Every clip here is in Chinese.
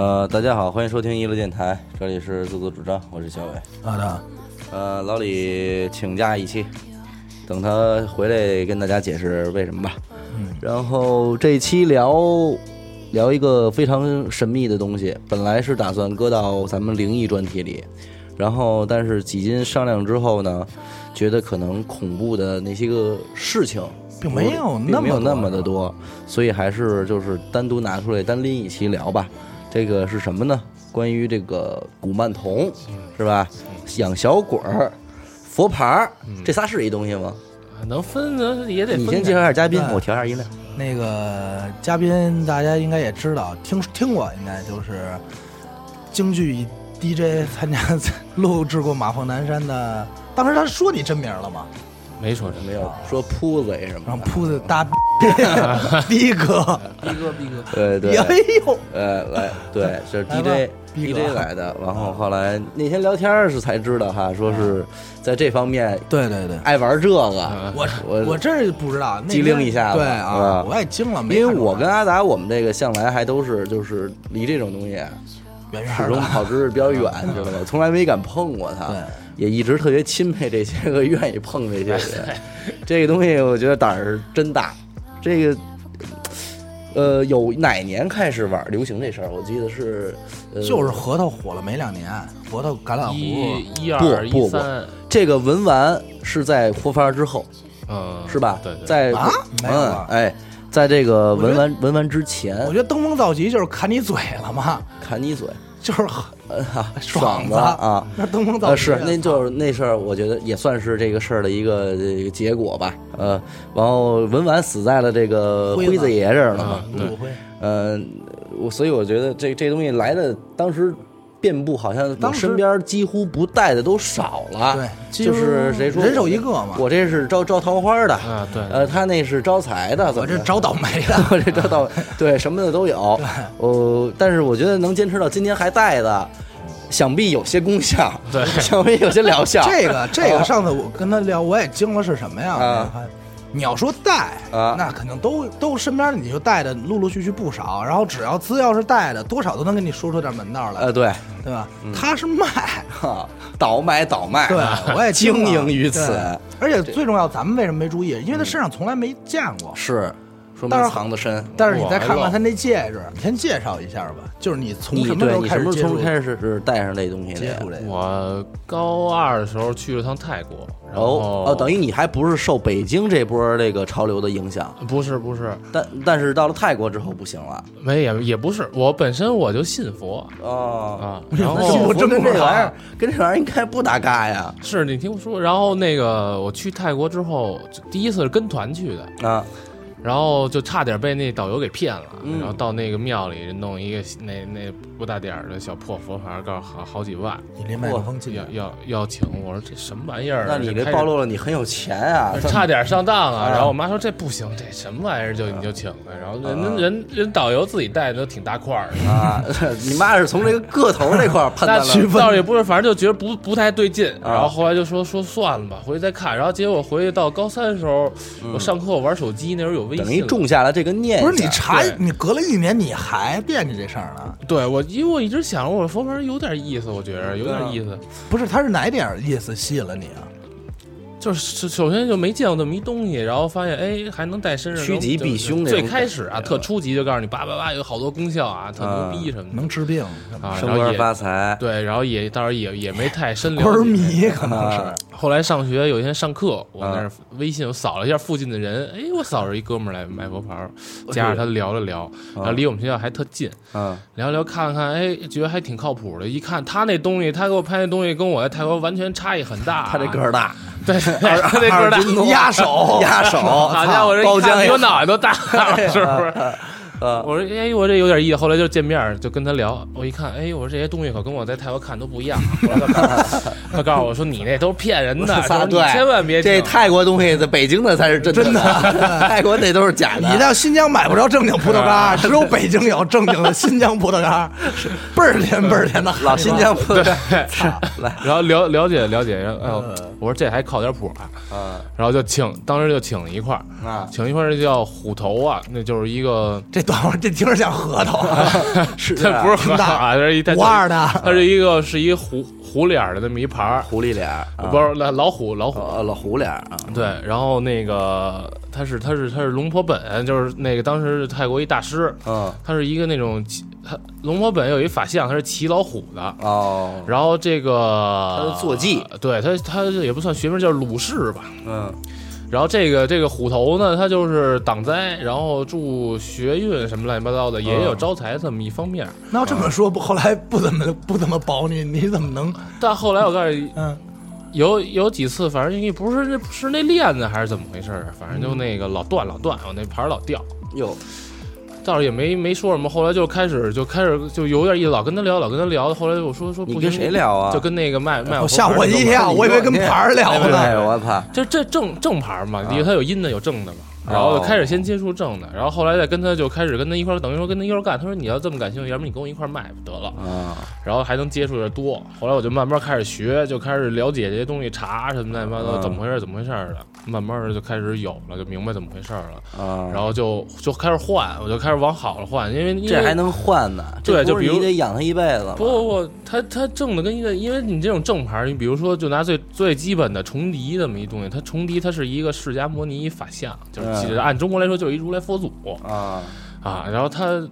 呃，大家好，欢迎收听一乐电台，这里是自作主张，我是小伟。好的，呃，老李请假一期，等他回来跟大家解释为什么吧。嗯，然后这期聊聊一个非常神秘的东西，本来是打算搁到咱们灵异专题里，然后但是几经商量之后呢，觉得可能恐怖的那些个事情。并没有那么没有那么的多，所以还是就是单独拿出来单拎一期聊吧。这个是什么呢？关于这个古曼童，是吧？养小鬼儿、佛牌儿，这仨是一东西吗？能分能也得分你先介绍一下嘉宾，我调一下音量。那个嘉宾大家应该也知道，听听过，应该就是京剧 DJ 参加录制过马凤南山的。当时他说你真名了吗？没说什么没有说扑子什然后么的。扑子大 逼哥，逼哥逼哥，对对，哎呦，呃，来，对，是 DJ 逼哥。DJ 来的。然后后来那天聊天儿时才知道哈，说是在这方面对对对，爱玩这个。我我我真是不知道，那机灵一下子对啊，我也惊了，没因为我跟阿达，我们这个向来还都是就是离这种东西远远始终的，跑知识比较远，知道吧？从来没敢碰过它对，也一直特别钦佩这些个愿意碰这些人。这个东西我觉得胆儿真大。这个呃，有哪年开始玩流行这事儿？我记得是呃，就是核桃火了没两年，核桃橄榄核一一不二不一三，这个文玩是在活发之后，嗯，是吧？对对，在啊没有哎，在这个文玩文玩之前我，觉得登峰造极就是砍你嘴了嘛，砍你嘴，就是呃哈爽子啊。那登峰造是，那就是那事儿，我觉得也算是这个事儿的一个这个结果吧。呃，然后文玩死在了这个辉子爷这儿了嘛啊。对，呃，我所以我觉得这这东西来的当时遍布，好像我身边几乎不带的都少了。对，就是谁说人手一个嘛，我这是招招桃花的，啊对，呃，他那是招财的，我这招倒霉的，我这招倒 对什么的都有。呃，但是我觉得能坚持到今天还带的，想必有些功效，对 想必有些疗效。这个这个啊上次我跟他聊，我也惊了是什么呀？啊你要说带啊。那肯定都都身边你就带的陆陆续续不少，然后只要资料是带的，多少都能给你说出点门道来，呃，对，对吧？他是卖，哈，倒买倒卖，对，我也经营于此，对而且最重要，咱们为什么没注意？因为他身上从来没见过。是，说明但是藏的深。但是你再看看他那戒指，你先介绍一下吧。就是你从什么时候对你什么开始接触时候开始是带上这东西的呀？接触这个？我高二的时候去了趟泰国，然后哦哦，等于你还不是受北京这波这个潮流的影响，不是不是，但但是到了泰国之后不行了没也也不是，我本身我就信佛哦。啊，信然佛这真玩意儿啊跟这玩意儿应该不搭嘎呀是你听我说，然后那个我去泰国之后，第一次是跟团去的，啊！然后就差点被那导游给骗了，嗯然后到那个庙里弄一个那那不大点儿的小破佛牌，告诉好好几万，你离麦克风近要。要要请，我说这什么玩意儿啊？那你这暴露了你很有钱啊！差点上当啊！啊然后我妈说这不行，这什么玩意儿就你就请了，然后人啊人人人导游自己带的都挺大块儿的。啊，你妈是从这个个头那块儿判那断了倒也不是，反正就觉得不不太对劲，啊然后后来就说说算了吧，回去再看。然后结果回去到高三的时候，我上课我玩手机，那时候有微信了，等于种下了这个念想。不是你查你隔了一年，你还惦记这事儿呢？对我，因为我一直想我佛牌有点意思，我觉着有点意思。不是，他是哪点意思吸引了你啊？就是首先就没见过这么一东西，然后发现哎还能带身上，趋吉避凶最开始啊，特初级就告诉你叭叭叭有好多功效啊，特牛逼什么的能治病，啊，升官发财，对，然后也当然也也没太深了官儿。迷可能是。啊后来上学有一天上课，我那啊儿微信我扫了一下附近的人，哎，我扫着一哥们儿来买佛牌儿，加上他聊了聊，然后离我们学校还特近，嗯，聊聊看了看，哎，觉得还挺靠谱的。一看他那东西，他给我拍那东西跟我在泰国完全差异很大。他这个儿大，对，他这个儿大，压手压手，好家伙，这一看比包浆也我脑袋都大了，是不是？呃，我说，哎，我这有点意思。后来就见面就跟他聊，我一看，哎，我说这些东西可跟我在泰国看都不一样。他告诉他告诉我说，你那都是骗人的，你对，千万别这泰国东西在北京的才是真的，真的泰国那都是假的。你到新疆买不着正经葡萄干，只有北京有正经的 新疆葡萄干，是倍儿甜倍儿甜的老新疆葡萄干是来，然后了了解了解，然后哎呦，我说这还靠点谱啊，啊然后就请，当时就请了一块儿，啊，请一块儿叫虎头啊，那就是一个这等会儿这听着像核桃啊，是它不是核桃啊，这是一它五二的，它是一个是一虎虎脸儿的那么一盘儿，狐狸脸不是老老虎老虎。哦老虎脸啊，对，然后那个他是他是他是龙婆本，就是那个当时泰国一大师，嗯他是一个那种骑他龙婆本有一法相，他是骑老虎的。哦，然后这个他的坐骑对他他也不算学名叫鲁氏吧。嗯然后这个这个虎头呢，它就是挡灾，然后助学运什么乱七八糟的，也有招财这么一方面。那要这么说，不后来不怎么不怎么保你，你怎么能 但后来我告诉你，嗯？有有几次，反正也不是那是那链子还是怎么回事儿，反正就那个老断老断，我那牌儿老掉。哟，倒是也没没说什么，后来就开始就开始就有点意思，老跟他聊，老跟他聊。后来我说说不行，你跟谁聊啊？就跟那个卖卖我吓我一跳，我以为跟牌聊对哎，呢。我操，这这正正牌嘛，啊因为它有阴的有正的嘛。然后就开始先接触正的，然后后来再跟他就开始跟他一块儿，等于说跟他一块儿干。他说你要这么感兴趣，要不你跟我一块儿卖得了。啊，然后还能接触的多。后来我就慢慢开始学，就开始了解这些东西，查什么乱七八糟，嗯怎么回事，怎么回事的。慢慢的就开始有了，就明白怎么回事了。啊，然后就就开始换，我就开始往好了换，因为因为这还能换呢？对就比如你得养他一辈子？不不不，他他正的跟一个，因为你这种正牌，你比如说就拿最最基本的重笛这么一东西，它重笛它是一个释迦摩尼法相，就是按中国来说就是一如来佛祖啊，啊，然后它。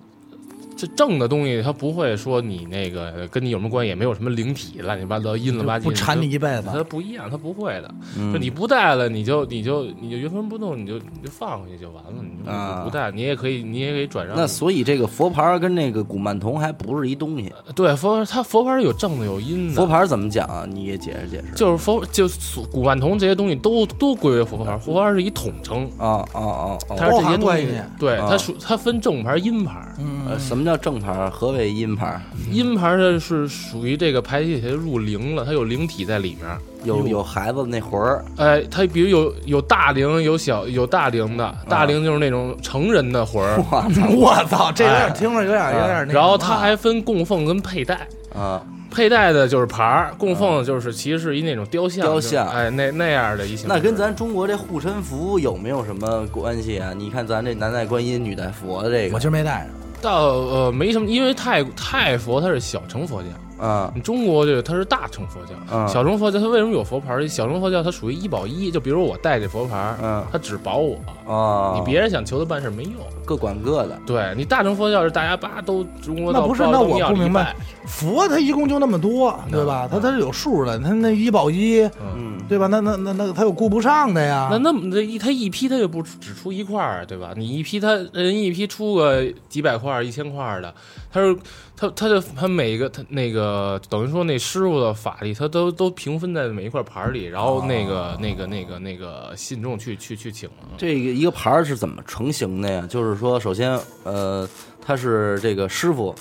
这正的东西，它不会说你那个跟你有什么关系，也没有什么灵体乱七八糟阴了吧唧，不缠你一辈子它不一样，它不会的。嗯就你不带了，你就你就你就原封不动，你就你就放回去就完了。你就啊不带，你也可以，你也可以转让。那所以这个佛牌跟那个古曼童还不是一东西。对佛，它佛牌有正的有阴的。佛牌怎么讲啊？你也解释解释。就是佛，就是古曼童这些东西都都归为佛牌，佛牌是一统称。啊啊啊啊！它是这些东西，对啊它属它分正牌、阴牌。嗯呃，什么叫正牌儿？何为阴牌？阴牌它是属于这个牌体它入灵了，它有灵体在里面。有有孩子那魂儿哎，它比如有有大灵，有小有大灵的，啊大灵就是那种成人的魂儿。我操，这有点听着有点有点那个。然后它还分供奉跟佩戴。啊，佩戴的就是牌儿，供奉的就是其实是一那种雕像，雕像就是哎，那那样的一。那跟咱中国这护身符有没有什么关系啊？你看咱这男戴观音，女戴佛的这个我今儿没戴上。倒呃没什么，因为泰泰佛它是小乘佛教，啊你中国这个它是大乘佛教。嗯小乘佛教它为什么有佛牌？小乘佛教它属于一保一，就比如我带这佛牌儿，嗯它只保我，啊，你别人想求他办事没用。各管各的。对你大乘佛教是大家叭都中国那到到到不是那我不明白，佛它一共就那么多，对吧？它它是有数的，它那一保一，嗯，对吧？那那那那他又顾不上的呀。那那么这一他一批他又不只出一块儿，对吧？你一批他人一批出个几百块儿、一千块儿的，他是他他就他每个他那个等于说那师傅的法力，他都都平分在每一块牌儿里，然后那个、那个那个那个信众去去去请。这个一个牌儿是怎么成型的呀？就是说，首先，呃，他是这个师傅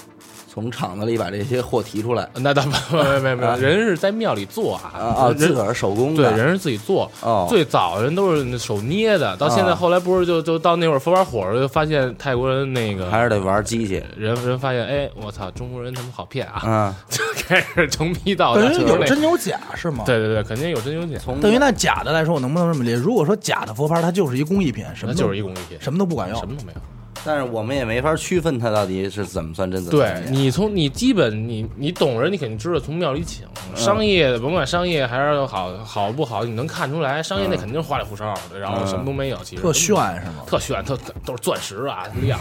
从厂子里把这些货提出来那倒没没没没有，人是在庙里做啊啊啊，自个儿手工对的。人是自己做。哦，最早人都是手捏的，到现在啊后来不是就就到那会儿佛牌火了，就发现泰国人那个还是得玩机器人人发现，哎，我操，中国人他们好骗啊，嗯。就开始成批到等于有真有假是吗？。对对对，肯定有真有假，从等于那假的来说，我能不能这么理解？如果说假的佛牌，它就是一工艺品，什那么都就是一工艺品，什么都不管用什。么都没有。但是我们也没法区分它到底是怎么算真，怎么对你从你基本你你懂人，你肯定知道从庙里请。商业的甭管商业还是好好不好，你能看出来，商业那嗯肯定是花里胡哨的，然后什么都没有，其实特炫是吗？特炫，特都是钻石啊，亮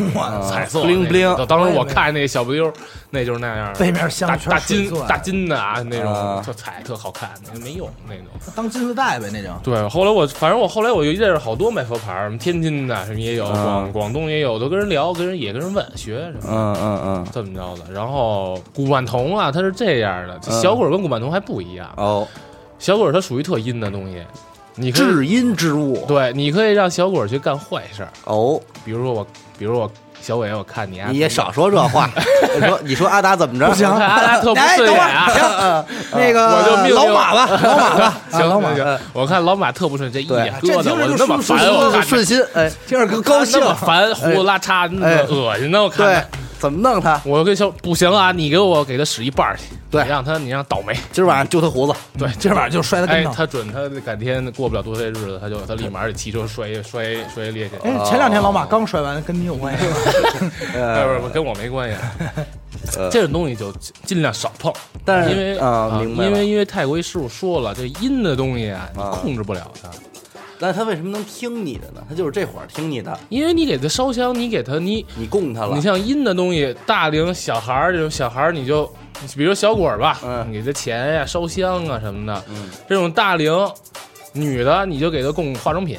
彩色 bling bling 个当时我看那小不溜，那就是那样的，背面镶大金大金的啊，那啊种特彩特好看，那个没用那种。当金丝带呗，那种。对，后来我反正我后来我就认识好多卖佛牌，什么天津的什么也有，嗯广广东也有，我都跟人聊，跟人也跟人问学什么。嗯嗯嗯，这么着的，然后古曼童啊，他是这样的，嗯小鬼跟古曼童还不一样。哦，小鬼他属于特阴的东西，你可以至阴之物。对，你可以让小鬼去干坏事儿，哦，比如说我，比如说我小伟，我看你啊，你也少说这话。我说你说阿达怎么着？不行阿达特不哎，顺等会眼啊。儿，那个我就命老马吧，老马吧，啊行老马行，行，我看老马特不顺，这一对眼疙瘩，我那么烦，我看顺心，哎，听着更高兴那。么烦，胡子拉碴，那么恶心呢，我看着。怎么弄他？我跟小不行啊，你给我给他使一半去，对。你让他你让倒霉，今儿晚上揪他胡子，对，今儿晚上就摔他哎跟，头。他准他改天过不了多些日子，他就他立马得骑车摔摔摔裂去。哎，前两天老马刚摔完，跟你有关系吗？哎，不是不是跟我没关系，呃。这种东西就尽尽量少碰，但是因为啊，明白因为因为泰国一师傅说了，这阴的东西啊，你啊。控制不了它，那他为什么能听你的呢？他就是这会儿听你的，因为你给他烧香，你给他你你供他了。你，像阴的东西，大龄小孩儿这种小孩儿，你就比如小鬼儿吧，嗯。给他钱呀、烧香啊什么的，嗯，这种大龄女的你就给他供化妆品，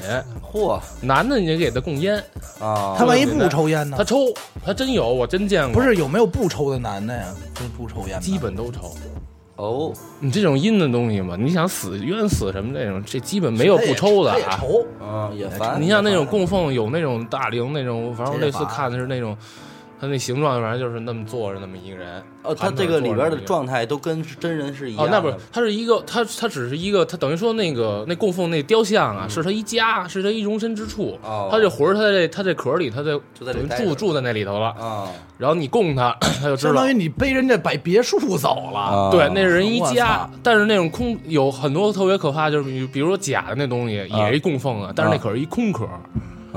嚯。男的你就给他供烟，啊，他万一不抽烟呢？他？抽，他真有，我真见过，不是有没有不抽的男的呀？真不抽烟的，基本都抽。哦，你这种阴的东西嘛，你想死冤死什么这种，这基本没有不抽的啊。抽。啊也烦，你像那种供奉有那种大灵那种，反正我类似看的是那种，他那形状反正就是那么坐着那么一个人。哦，他这个里边的状态都跟真人是一样哦，的，那不是，它是一个，它它只是一个，它等于说那个那供奉那雕像啊，是他一家，是他一容身之处。嗯哦他这魂儿，他在这他这壳里，他在就在住住在那里头了。啊然后你供他，他就知道相当于。你背人家摆别墅走了，啊，对，那是人一家，但是那种空有很多特别可怕，就是比比如说假的那东西也是一供奉啊，但是那可是一空壳，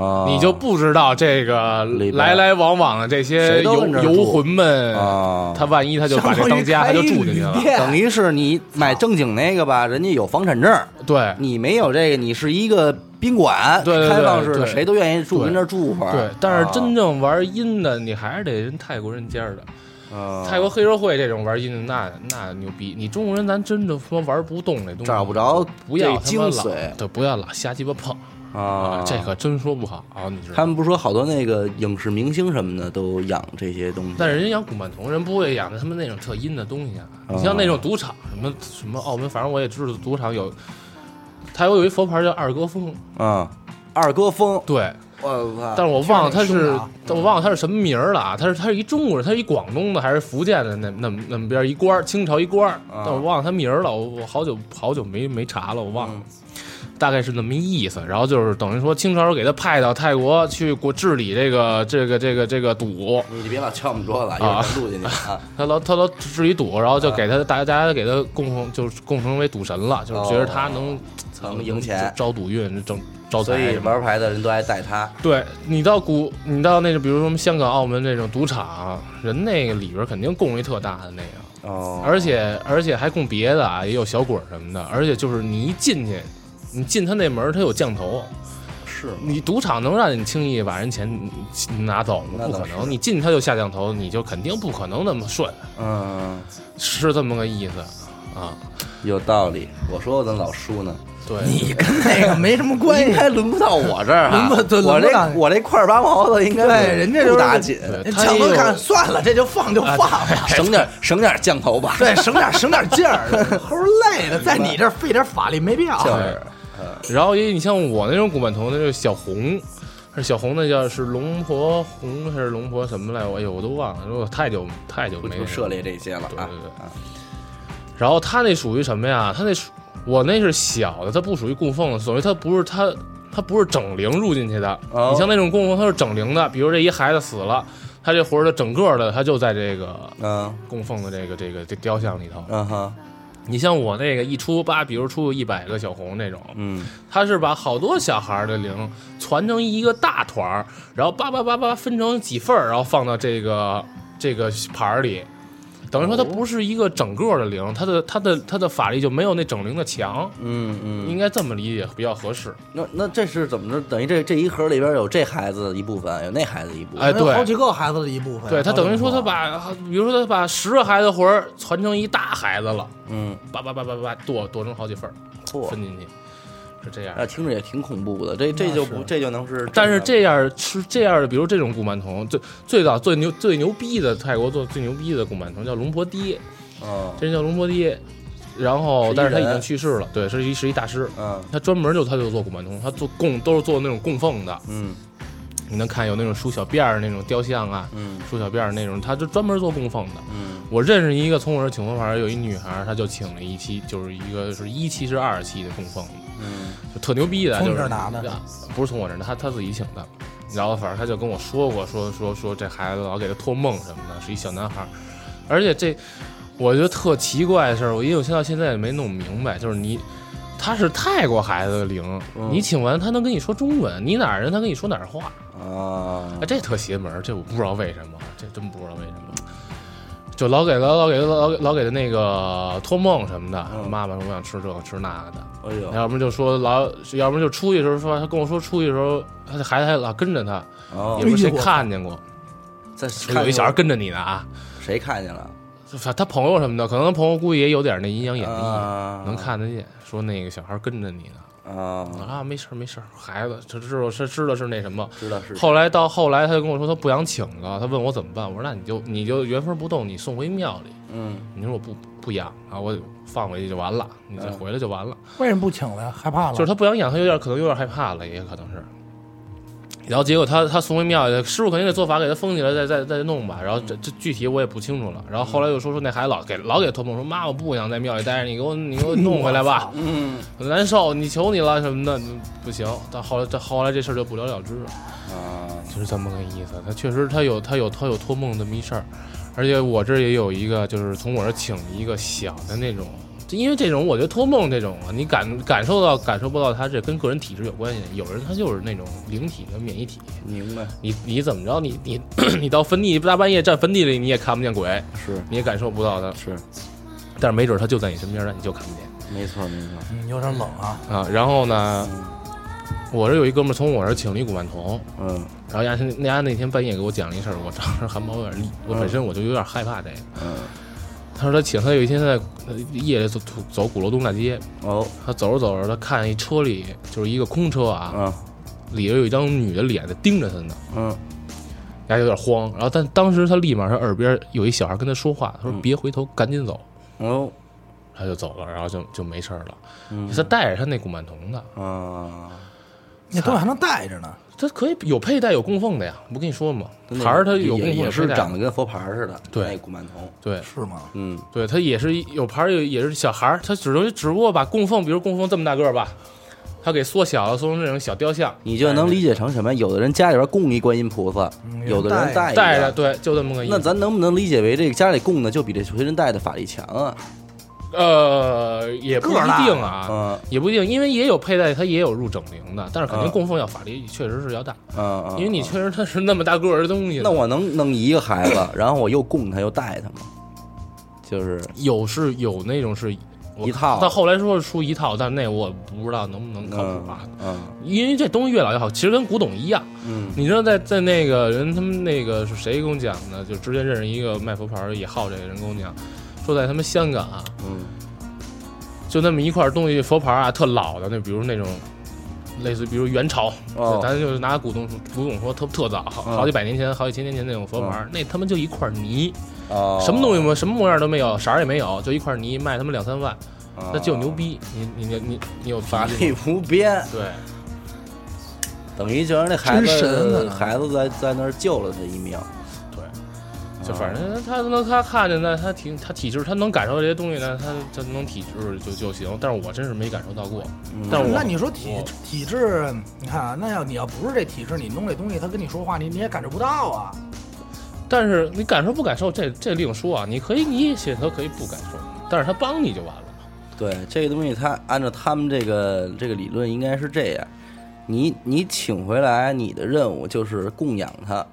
啊，你就不知道这个来来往往的这些游游魂们，啊，他万一他就把这当家，他就住进去了。等于是你买正经那个吧，人家有房产证，对，你没有这个，你是一个宾馆，对对对开放式的，谁都愿意住，您这儿住会儿。对，但是真啊正玩阴的，你还是得人泰国人家的。啊。泰国黑社会这种玩阴的，那那牛逼。你中国人咱真的他妈玩不动这东西，找不着不要这精髓。对，不要老瞎鸡巴碰啊，这可真说不好啊，你知道？他们不说好多那个影视明星什么的都养这些东西，但是人养古曼童，人不会养他们那种特阴的东西啊。你像那种赌场，什么什么澳门，反正我也知道赌场有，泰国有一佛牌叫二哥峰，啊，二哥峰，对，我操，但是我忘了他是我忘了他是什么名儿了啊？他是他是一中国人，他是一广东的还是福建的那那么那么边一官，清朝一官但我忘了他名儿了，我我好久好久没没查了，我忘了。嗯大概是那么一意思，然后就是等于说清朝给他派到泰国去国治理这个这个这个这个赌，你别老敲我们桌子，一会儿咱录进去啊。他老他老治理赌，然后就给他大家大家给他供奉，就是供奉为赌神了，就是觉得他能能赢钱。招赌运，挣招所以财什么的。玩牌的人都爱带他，对你到古，你到那个，比如说什么香港、澳门这种赌场，人那个里边肯定供一特大的那个，哦，而且而且还供别的啊，也有小鬼什么的，而且就是你一进去，你进他那门儿，他有降头，是你赌场能让你轻易把人钱拿走不可能，你进他就下降头，你就肯定不可能那么顺，嗯，是这么个意思啊。有道理。我说我怎么老输呢？对，你跟那个没什么关系。应该轮不到我这儿哈，轮不到你这我这块儿八毛的应该对，人家就是不打紧，强哥看算了，这就放就放吧。省点省点降头吧。对，省点省点劲儿，齁累的，在你这儿费点法力没必要。就是然后也你像我那种古曼童，那就是小红，是小红，那叫是龙婆红还是龙婆什么来？我哎呦，我都忘了，我太久太久没不不涉猎这些了啊对对。对。然后他那属于什么呀？他那属我那是小的，它不属于供奉的，所以它不是它它不是整灵入进去的。哦你像那种供奉，它是整灵的，比如这一孩子死了，他这魂儿的整个的，他就在这个嗯供奉的这个这个这雕像里头。嗯哼你像我那个一出八，比如出一百个小红那种，嗯他是把好多小孩的零攒成一个大团儿，然后叭叭叭叭分成几份儿，然后放到这个这个盘儿里。等于说它不是一个整个的灵，它的它的它的法力就没有那整灵的强，嗯嗯。应该这么理解比较合适。那那这是怎么着？等于这这一盒里边有这孩子一部分，有那孩子一部分。哎，对好几个孩子的一部分。对，他等于说他他把，比如说他把十个孩子魂儿传成一大孩子了，嗯，叭叭叭叭叭剁剁成好几份分进去，是这样。啊听着也挺恐怖的。这这就不这就能是，但是这样是这样的，比如这种古曼童，最最早最牛最牛逼的泰国做最牛逼的古曼童叫龙婆爹，哦这人叫龙婆爹，然后但是他已经去世了，对，是一是一大师，嗯他专门就他就做古曼童，他做供都是做那种供奉的，嗯你能看有那种梳小辫儿那种雕像啊，嗯梳小辫儿那种，他就专门做供奉的。嗯我认识一个从我这儿请佛牌，有一女孩，她就请了一期，就是一个是一期是二期的供奉，嗯就特牛逼的，从你就是这儿拿的不是从我这儿拿，她她自己请的。然后反正他就跟我说过，说说说这孩子老给他托梦什么的，是一小男孩儿，而且这我觉得特奇怪的事儿，我因为我现在现在也没弄明白，就是你他是泰国孩子的灵，嗯你请完他能跟你说中文，你哪儿人他跟你说哪儿话，啊哎，这特邪门，这我不知道为什么，这真不知道为什么。就老给他老给他老老给他那个托梦什么的，嗯。妈妈说我想吃这个吃那个的，哎呦。要不然就说老，要不然就出去的时候说他跟我说出去的时候，他的孩子还老跟着他，哦。也，不是谁看见过，在说有一小孩跟着你呢啊，谁看见了？他他朋友什么的，可能他朋友估计也有点那阴阳眼力，啊。能看得见，说那个小孩跟着你呢啊，啊，没事儿没事儿，孩子他知道是知道是那什么，知道是后来到后来，他就跟我说他不想请了，他问我怎么办，我说那你就你就原封不动，你送回庙里。嗯你说我不不养啊，我放回去就完了，你再嗯回来就完了。为什么不请了呀？害怕了？就是他不想养，他有点可能有点害怕了，也可能是。然后结果他他送回庙里，师傅肯定得做法给他封起来，再再再弄吧。然后这这具体我也不清楚了。然后后来又说说那孩子老给老给托梦说妈我不想在庙里待着，你给我你给我弄回来吧，嗯我难受，你求你了什么的，不行。但后来这后来这事儿就不了了之了。啊就是这么个意思。他确实他有他有他有托梦这么一事儿，而且我这儿也有一个，就是从我这儿请一个小的那种。就因为这种，我觉得托梦这种啊，你感感受到感受不到它，这跟个人体质有关系。有人他就是那种灵体的免疫体，明白你你怎么着，你你你到坟地大半夜站坟地里，你也看不见鬼，是你也感受不到它，是但是没准他就在你身边，但你就看不见没错没错嗯，有点冷啊。啊。然后呢，嗯我这有一哥们儿从我这儿请了一古曼童，嗯然后丫那丫那天半夜给我讲了一事儿，我当时汗毛有点立，我本身我就有点害怕这个。嗯他说他请他有一天在呃夜里走走鼓楼东大街，哦他走着走着，他看一车里就是一个空车啊，嗯里头有一张女的脸在盯着他呢，嗯丫有点慌。然后但当时他立马他耳边有一小孩跟他说话，他说嗯别回头，赶紧走。哦他就走了，然后就就没事儿了。嗯他带着他那古曼童的，啊，那东西还能带着呢。他可以有佩戴有供奉的呀，不跟你说吗？牌儿它有供也也是奉有佩戴长得跟佛牌似的，对那古曼童，对是吗？嗯对，它也是有牌儿有也是小孩儿，他只能只不过把供奉，比如供奉这么大个儿吧，他给缩小了，缩成这种小雕像，你就能理解成什么？有的人家里边供一观音菩萨，嗯有的人带带着，对，就这么个意思。那咱能不能理解为这个家里供的就比这随身带的法力强啊？呃，也不一定啊，嗯也不一定，因为也有佩戴，它也有入整灵的，但是肯定嗯供奉要法力确实是要大，嗯嗯，因为你嗯确实它是那么大个儿的东西呢。那我能弄一个孩子，然后我又供他又带他吗？就是有是有那种是我一套他后来说是出一套，但是那我不知道能不能靠嗯谱啊，嗯因为这东西越老越好，其实跟古董一样。嗯你知道在在那个人他们那个是谁跟我讲的？就之前认识一个卖佛牌儿也好这个人跟我讲，说在他们香港啊，嗯。就那么一块东西佛牌啊，特老的那，比如那种类似，比如元朝，哦咱就拿古董古董说特特早，好嗯。好几百年前、好几千年前那种佛牌，那他妈就一块泥，哦，什么东西没什么模样都没有，色儿也没有，就一块泥卖他妈两三万，哦。那就牛逼。你你你你你有法法力力无边，对，等于就是那孩真神子啊孩子在在那儿救了他一命，对，就反正他能他看见呢，他体他体质，他能感受到这些东西呢，他他能体质就就行。但是我真是没感受到过。嗯但是我那你说体体质，你看啊，那要你要不是这体质，你弄这东西，他跟你说话，你你也感受不到啊。但是你感受不感受，这这另说啊。你可以，你选择可以不感受，但是他帮你就完了。对这个东西，他按照他们这个这个理论应该是这样，你你请回来，你的任务就是供养他，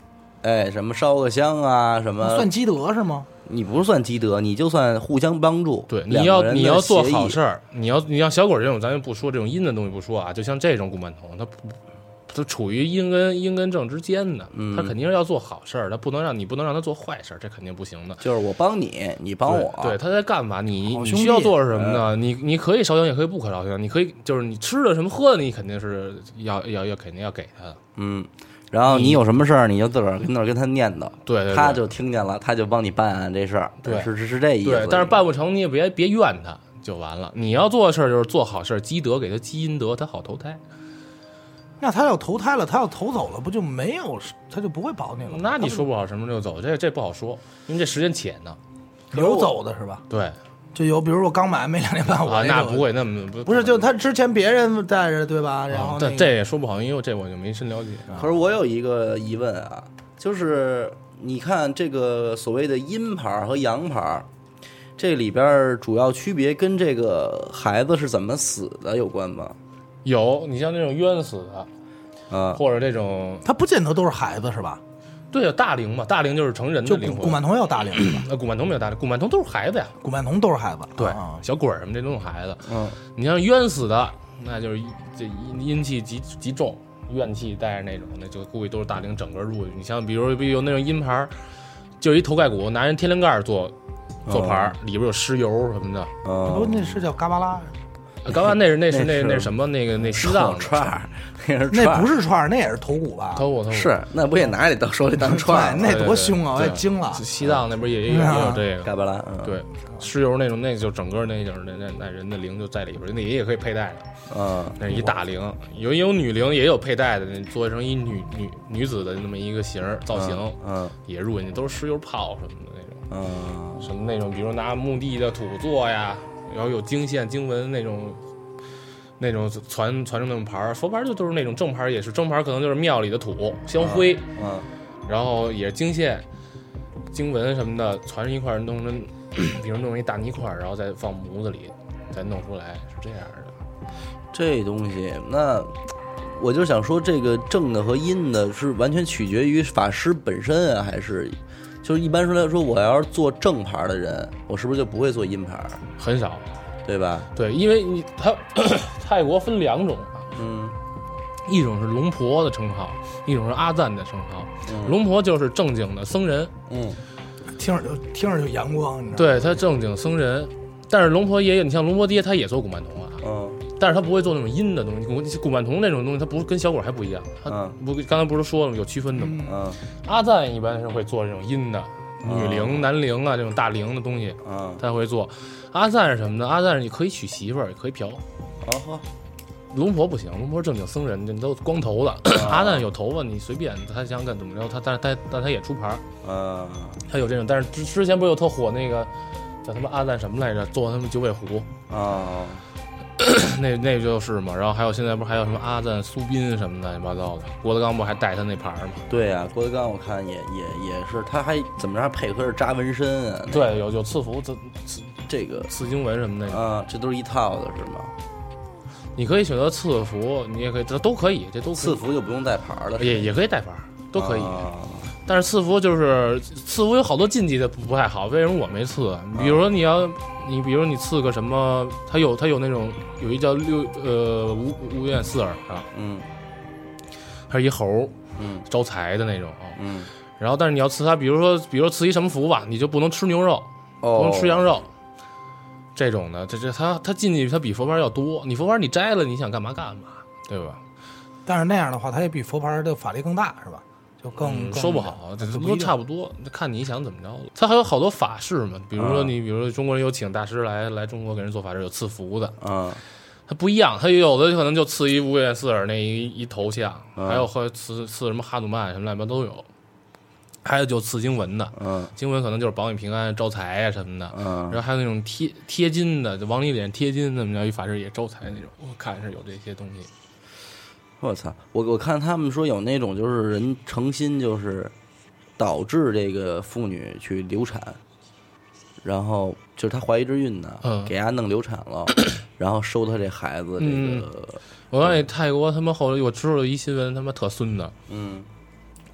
哎，什么烧个香啊，什么算积德是吗？你不算积德，你就算互相帮助。对，你要你要做好事儿，你要你要小鬼这种，咱就不说这种阴的东西不说啊，就像这种古曼童，他不他处于阴跟阴跟正之间的，嗯他肯定是要做好事儿，他不能让你不能让他做坏事儿，这肯定不行的。就是我帮你，你帮我，对，对他在干嘛？你你需要做什么呢？你你可以烧香，也可以不可烧香。你可以就是你吃的什么喝的，你肯定是要要要肯定要给他的。嗯。然后你有什么事儿，你就自个儿跟那儿跟他念叨，对对对，他就听见了，他就帮你办这事儿。对是是是这意思。对，但是办不成，你也别别怨他就完了。你要做的事儿就是做好事儿，积德，给他积阴德，他好投胎。那他要投胎了，他要投走了，不就没有，他就不会保你了吗？那你说不好什么时候走，这这不好说，因为这时间浅呢。流走的是吧？对，就有，比如我刚买没两年半，我啊，那不会那么不不是，就他之前别人带着对吧？然后那个啊这这也说不好，因为这我就没深了解。可是我有一个疑问啊，就是你看这个所谓的阴牌儿和阳牌儿，这里边儿主要区别跟这个孩子是怎么死的有关吗？有你像那种冤死的，啊，或者这种他不见得都是孩子是吧？对啊，大龄嘛，大龄就是成人的灵魂。就古古曼童要大龄是吧？那古曼童没有大龄，古曼童都是孩子呀。古曼童都是孩子，对啊，小鬼儿什么这都是孩子。嗯你像冤死的，那就是这阴阴气极极重，怨气带着那种，那就估计都是大龄整个入去。你像比如比如有那种阴牌儿，就一头盖骨，拿人天灵盖儿做做牌儿，里边有尸油什么的。不，嗯，那是叫嘎巴拉，刚刚那是那是那那什么那个那西藏串儿，那是那不是串儿，那也是头骨吧？头骨头骨是那不也拿你当手里当串儿？那多凶啊！我也惊了。西藏那边也也有也嗯有这个。嘎巴拉，嗯，对，石油那种，那就整个那就是那那那人的灵就在里边，那也也可以佩戴的，嗯那是一大灵，有有女灵，也有佩戴的，那做成一女女女子的那么一个形儿造型，嗯也入进去，都是石油泡什么的那种，嗯什么那种，比如拿墓地的土做呀，然后有经线经文那种。那种传传承那种牌儿，佛牌儿就都是那种正牌儿，也是正牌儿，可能就是庙里的土香灰，嗯然后也是经线、经文什么的传成一块儿，弄成，比如弄一大泥块儿，然后再放模子里，再弄出来，是这样的。这东西，那我就想说，这个正的和阴的是完全取决于法师本身啊，还是就是一般说来说，我要是做正牌的人，我是不是就不会做阴牌，很少，对吧？对，因为你他 泰国分两种啊，嗯一种是龙婆的称号，一种是阿赞的称号。嗯龙婆就是正经的僧人，嗯听着就听着就阳光，你知道吗？对他正经僧人。但是龙婆爷爷，你像龙婆爹，他也做古曼童啊，嗯但是他不会做那种阴的东西。古古曼童那种东西，他不是跟小鬼还不一样，他嗯不刚才不是说了吗？有区分的吗？嗯阿赞一般是会做这种阴的，女灵、男灵啊这种大灵的东西，嗯，他会做。阿赞是什么呢？阿赞是你可以娶媳妇儿，也可以嫖。哦呵，龙婆不行，龙婆正经僧人，你都光头的。阿赞有头发，你随便，他想干怎么着，他但是他但他也出牌他有这种。但是之之前不是有特火那个叫他妈阿赞什么来着？做他们九尾狐，啊 那那就是嘛。然后还有现在不是还有什么阿赞苏斌什么乱七八糟的，郭德纲不还带他那牌儿吗？对呀、郭德纲我看也也也是，他还怎么着还配合着扎纹身啊？对，有有赐福、赐赐这个赐经文什么的。啊，这都是一套的是吗？你可以选择赐福，你也可以，这都可以，这都赐福就不用带牌儿了，也也可以带牌儿，都可以。啊但是赐福就是赐福有好多禁忌的不不太好，为什么我没赐？比如说你要你比如你赐个什么，它有它有那种有一叫六呃五五眼四耳啊，嗯它是一猴嗯招财的那种。嗯然后但是你要赐它，比如说比如说赐一什么符吧，你就不能吃牛肉，哦不哦能吃羊肉。这种的，这这它它禁忌它比佛牌要多。你佛牌你摘了，你想干嘛干嘛，对吧？但是那样的话，它也比佛牌的法力更大，是吧？就更嗯，说不好，这都差不多，这看你想怎么着了。他还有好多法事嘛，比如说啊你，比如说中国人有请大师来来中国给人做法事，有赐福的，嗯他不一样，他有的可能就赐一五月四耳那一一头像，啊还有和赐赐什么哈努曼什么乱七八糟都有，还有就赐经文的，嗯经文可能就是保你平安、招财啊什么的。嗯然后还有那种贴贴金的，就往你脸贴金，那么着一法事也招财那种。我看是有这些东西。我操！我我看他们说有那种就是人诚心就是导致这个妇女去流产，然后就是她怀一只孕呢，嗯给她弄流产了，然后收她这孩子这嗯个我告诉你，泰国他妈后来我知道一新闻，他妈特孙子，嗯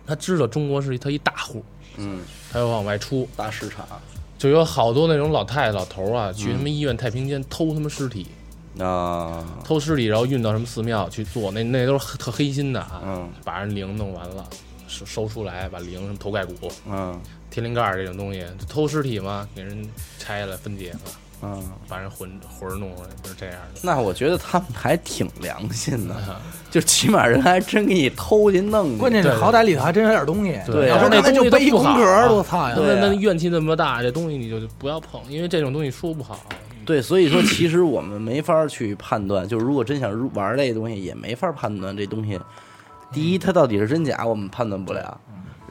他知道中国是他一大户，嗯他要往外出，大市场就有好多那种老太太、老头儿啊，去嗯他妈医院太平间偷他妈尸体，啊偷尸体，然后运到什么寺庙去做，那那都是特黑心的啊，嗯把人灵弄完了，收收出来，把灵什么头盖骨、嗯天灵盖儿这种东西，就偷尸体嘛，给人拆了分解了，嗯，把人魂魂儿弄出来，就是这样的。那我觉得他们还挺良心的，就起码人还真给你偷去弄去，关键是对好歹里头还真有点东西。对要说那东西背一空壳儿，啊我操呀！那对啊那怨气那么大，这东西你就不要碰，因为这种东西说不好。对，所以说其实我们没法去判断，就是如果真想入玩这东西，也没法判断这东西。第一，它到底是真假，我们判断不了；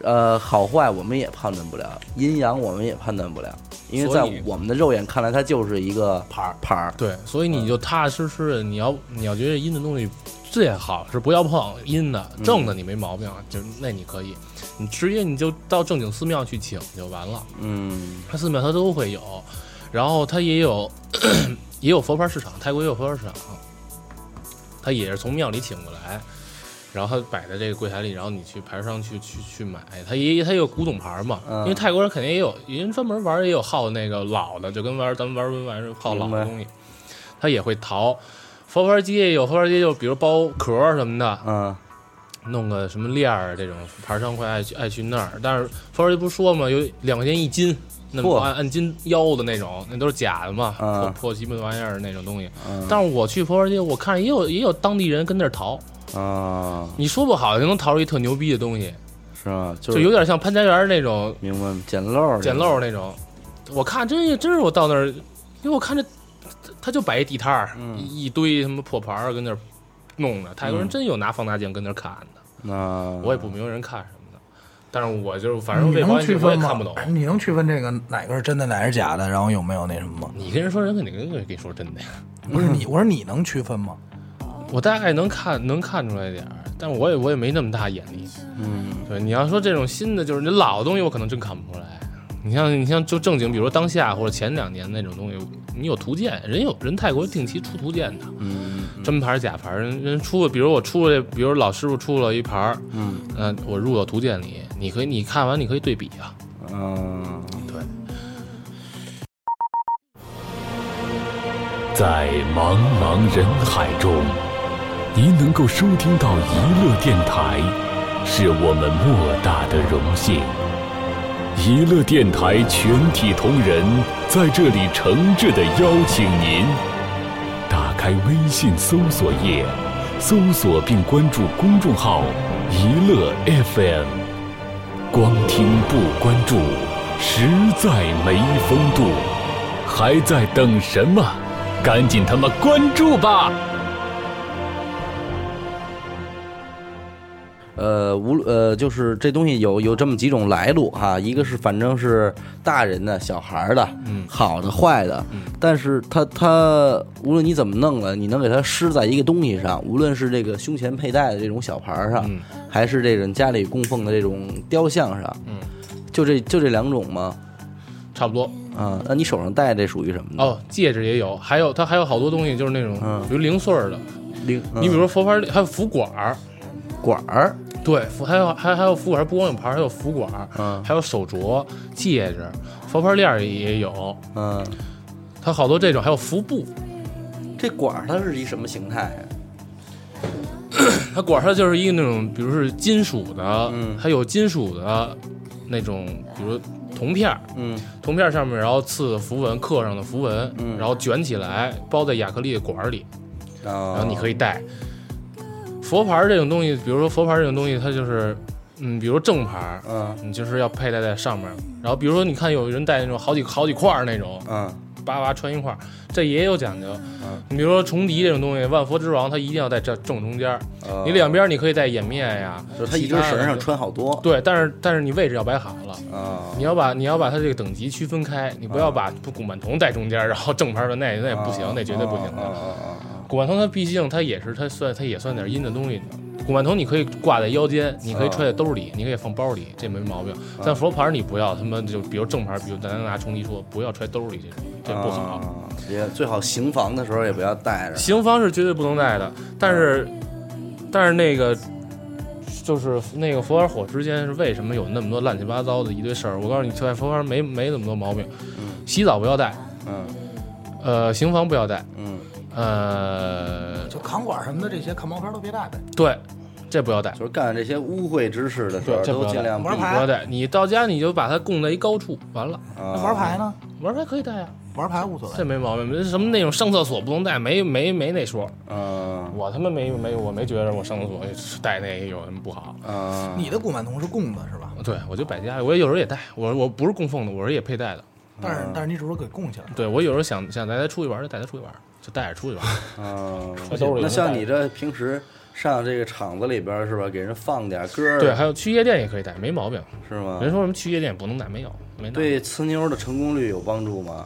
呃，好坏我们也判断不了，阴阳我们也判断不了。因为在我们的肉眼看来，它就是一个牌儿牌儿。对，所以你就踏踏实实的，你要你要觉得阴的东西最好是不要碰阴的，正的你没毛病，就那你可以，你直接你就到正经寺庙去请就完了。嗯它寺庙它都会有，然后它也有 也有佛牌市场，泰国也有佛牌市场，它也是从庙里请过来，然后它摆在这个柜台里，然后你去牌商去去去买，它也它有古董牌嘛，嗯。因为泰国人肯定也有人专门玩也有好那个老的，就跟玩咱们玩文玩似的好老的东西，他也会淘。佛牌机也有佛牌街，就比如包壳什么的，嗯。弄个什么链儿这种，牌商会爱去爱去那儿。但是佛牌机不是说嘛，有两块钱一斤，那么按按斤腰的那种，那都是假的嘛，啊破破鸡巴玩意儿那种东西。嗯但是我去佛牌街，我看也有也有当地人跟那儿淘，啊，你说不好就能淘出一特牛逼的东西，是吧？就就是有点像潘家园那种明白捡漏捡漏那种。我看真真是我到那儿，因为我看着他就摆一地摊儿，嗯一一堆什么破牌儿跟那儿弄着，泰国人嗯真有拿放大镜跟那儿看的。那我也不明白人看什么的，但是我就是反正我也区分吗？看不懂。你能区分这个哪个是真的，哪个是假的？然后有没有那什么吗？你跟人说，人肯定跟跟你说真的呀。不是你，我说你能区分吗？我大概能看能看出来点儿，但我也我也没那么大眼力。嗯对，你要说这种新的，就是你老的东西，我可能真看不出来。你像你像就正经，比如说当下或者前两年那种东西，你有图鉴，人有人泰国定期出图鉴的，嗯真牌假牌儿，人人出了，比如我出了，比如老师傅出了一盘儿，嗯嗯、我入到图鉴里，你可以你看完你可以对比啊。嗯，对，在茫茫人海中，您能够收听到娱乐电台，是我们莫大的荣幸。娱乐电台全体同仁在这里诚挚的邀请您，打开微信搜索页，搜索并关注公众号“娱乐 FM”。光听不关注，实在没风度。还在等什么？赶紧他妈关注吧！呃，无呃，就是这东西有有这么几种来路哈，一个是反正是大人的、小孩儿的，嗯好的、坏的，嗯但是它它无论你怎么弄了，你能给它施在一个东西上，无论是这个胸前佩戴的这种小牌儿上，嗯还是这种家里供奉的这种雕像上，嗯，就这就这两种吗？差不多。啊，那你手上戴这属于什么呢？哦，戒指也有，还有它还有好多东西，就是那种，嗯比如零碎儿的。零，你比如说佛牌里还有福管儿，管儿，对，福还有还还有福管儿，不光有牌，还有福管，嗯还有手镯、戒指、佛牌链儿也有，嗯，它好多这种，还有服布。这管它是一什么形态啊？它管它就是一个那种，比如是金属的，嗯它有金属的那种，比如铜片儿，嗯铜片儿上面然后刺符文，刻上的符文，嗯然后卷起来包在亚克力的管里，然然后你可以戴。佛牌这种东西，比如说佛牌这种东西，它就是，嗯，比如正牌儿，嗯你就是要佩戴在上面。然后比如说你看有人戴那种好几好几块儿那种，嗯叭叭穿一块儿，这也有讲究。嗯你比如说重笛这种东西，万佛之王它一定要在这正中间儿，呃你两边你可以戴眼面呀，就是它一根绳上穿好多，对，但是但是你位置要摆好了。啊，你要把你要把它这个等级区分开，你不要把古曼童戴中间，然后正牌的那那也不行，那绝对不行的。古曼童它毕竟它也是它算它也算点阴的东西。古曼童你可以挂在腰间，你可以揣在兜里，你可以放包里，这没毛病。但佛牌你不要他妈就比如正牌，比如咱拿冲击说不要揣兜里这种，这不好。啊也最好行房的时候也不要带着。行房是绝对不能带的，但是但是那个就是那个佛牌火之间是为什么有那么多乱七八糟的一堆事儿？我告诉你，在佛牌没没那么多毛病。洗澡不要带，嗯呃，行房不要带，嗯，呃，就扛管什么的这些看毛片都别带呗。对，这不要带，就是干这些污秽之事的时候对这不要带都尽量避玩牌不要带。你到家你就把它供在一高处，完了，啊那玩牌呢？玩牌可以带呀、玩牌无所谓这。没毛病。什么那种上厕所不能带，没没没那说。嗯我他妈没没我没觉得我上厕所带那个有什么不好。嗯，你的古曼童是供的是吧？对，我就摆家里，我有时候也带，我我不是供奉的，我是也佩戴的。但是但是你只是给供起来了。对我有时候想想带他出去玩，就带他出去玩，就带着出去吧。嗯揣兜里那像你这平时上这个厂子里边是吧，给人放点歌儿，对，还有去夜店也可以带，没毛病。是吗？人说什么去夜店不能带，没有，没那对呲妞的成功率有帮助吗？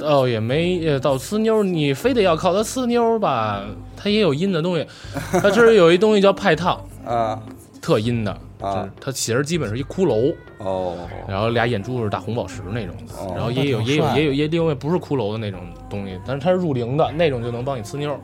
哦，也没呃到呲妞，你非得要靠他呲妞吧，他也有阴的东西。他这儿有一东西叫派烫，啊，特阴的，啊就是它其实基本是一骷髅，哦，然后俩眼珠是大红宝石那种的，哦然后也有也有也有也另外不是骷髅的那种东西，但是它是入灵的那种就能帮你呲妞，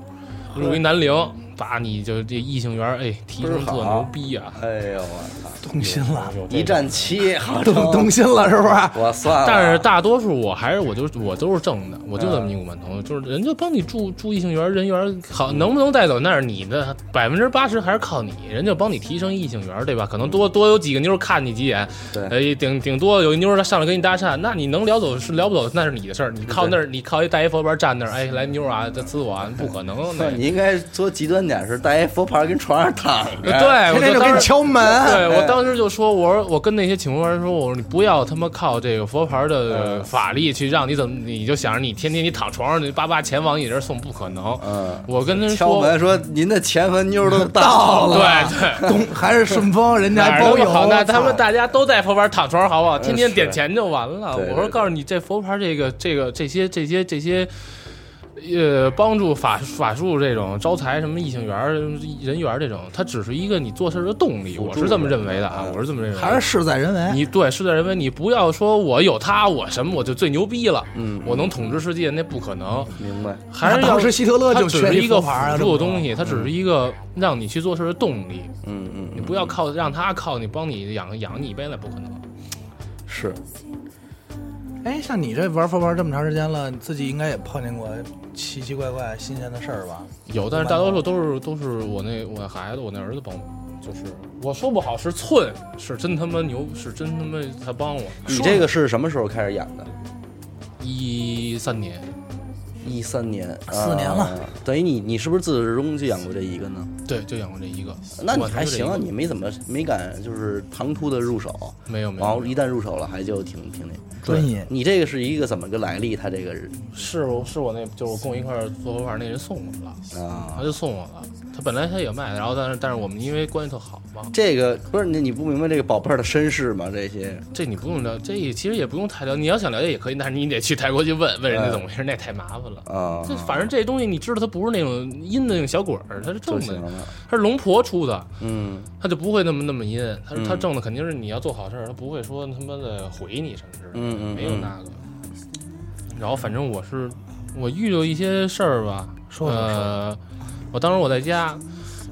入一男灵，把你就这异性缘儿哎提升特牛逼啊！哎呦我操，动心了，一个战七，好 动成动心了是不是？我算了，但是大多数我还是我就我都是正的，我就嗯这么一股满头，就是人家帮你助助异性缘，人缘好，能不能带走那是你的，百分之八十还是靠你，人家帮你提升异性缘，对吧？可能多多有几个妞看你几眼，对哎，顶顶多有一妞她上来跟你搭讪，那你能聊走是聊不走，那是你的事儿，你靠那儿，你靠一带一佛牌站那儿，哎，来妞啊，再呲我啊，不可能，那你应该做极端点，是带一佛牌跟床上躺着，对，我天天就给你。敲门，对我当时就说，我说我跟那些请佛员说，我说你不要他妈靠这个佛牌的嗯法力去让你怎么，你就想着你天天你躺床上，你叭叭钱往你这送，不可能。嗯，我跟他敲说，门说您的钱和妞都到到了，对对，东还是顺丰，人家还包邮。好，那他们大家都在佛牌躺床上好不好？天天点钱就完了。我说告诉你，这佛牌这个这个这些这些这些。呃，帮助法法术这种招财什么异性缘儿、人缘儿这种，它只是一个你做事的动力，我是这么认为的啊，嗯我是这么认为的。还是事在人为。你对事在人为，你不要说我有他，我什么我就最牛逼了，嗯，我能统治世界，那不可能。明白，还是要那当时希特勒就缺只是一个辅助的东西，它只是一个让你去做事的动力。嗯嗯，你不要靠让他靠你帮你养养你一辈子，不可能。是哎，像你这玩佛牌这么长时间了，你自己应该也碰见过奇奇怪怪、新鲜的事儿吧？有，但是大多数都是都是我那我孩子我那儿子帮我，就是我说不好是寸，是真他妈牛，是真他妈他帮我。你这个是什么时候开始演的？一三年，一三年，四年了啊等于你你是不是自始至终就养过这一个呢？对，就养过这一个。那你我还行你没怎么没敢就是唐突的入手，没有没有然后一旦入手了还就挺挺那。专业。你这个是一个怎么个来历？他这个是是我是我那就是我跟我一块儿做佛牌那人送我的啊，他啊，就送我了。他本来他也卖，然后但是但是我们因为关系特好嘛，这个不是你你不明白这个宝贝儿的身世吗？这些这你不用了，这其实也不用太了解。你要想了解也可以，但是你得去泰国去问问人家哎怎么回事，那太麻烦了。啊，这反正这东西你知道，它不是那种阴的那种小鬼儿，它是正的，就行了。它是龙婆出的，嗯它就不会那么那么阴。它是它嗯正的肯定是你要做好事儿，它不会说他妈的毁你什么之类的，嗯嗯没有那个。然后反正我是我遇到一些事儿吧，说呃，我当时我在家。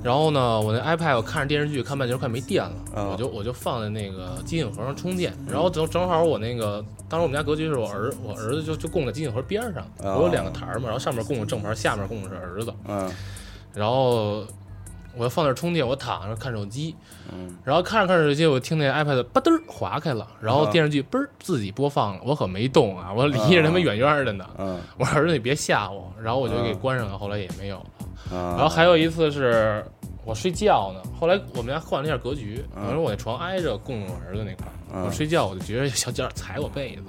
然后呢，我那 iPad 我看着电视剧，看半截儿快没电了，啊我就我就放在那个机顶盒上充电。然后正正好我那个当时我们家格局是我儿我儿子就就供在机顶盒边儿上，啊我有两个台儿嘛，然后上面供着正牌，下面供着是儿子。嗯然后我要放那儿充电，我躺着看手机，嗯。然后看着看着手机，我听那 iPad 吧嘚儿划开了，然后啊电视剧嘣儿自己播放了，我可没动啊，我离着他们远远的呢。嗯。我说儿子你别吓我，然后我就给啊关上了，后来也没有了。啊，然后还有一次是我睡觉呢，后来我们家换了一下格局，嗯。我说我那床挨着供我儿子那块儿，嗯。我睡觉我就觉得小脚踩我被子，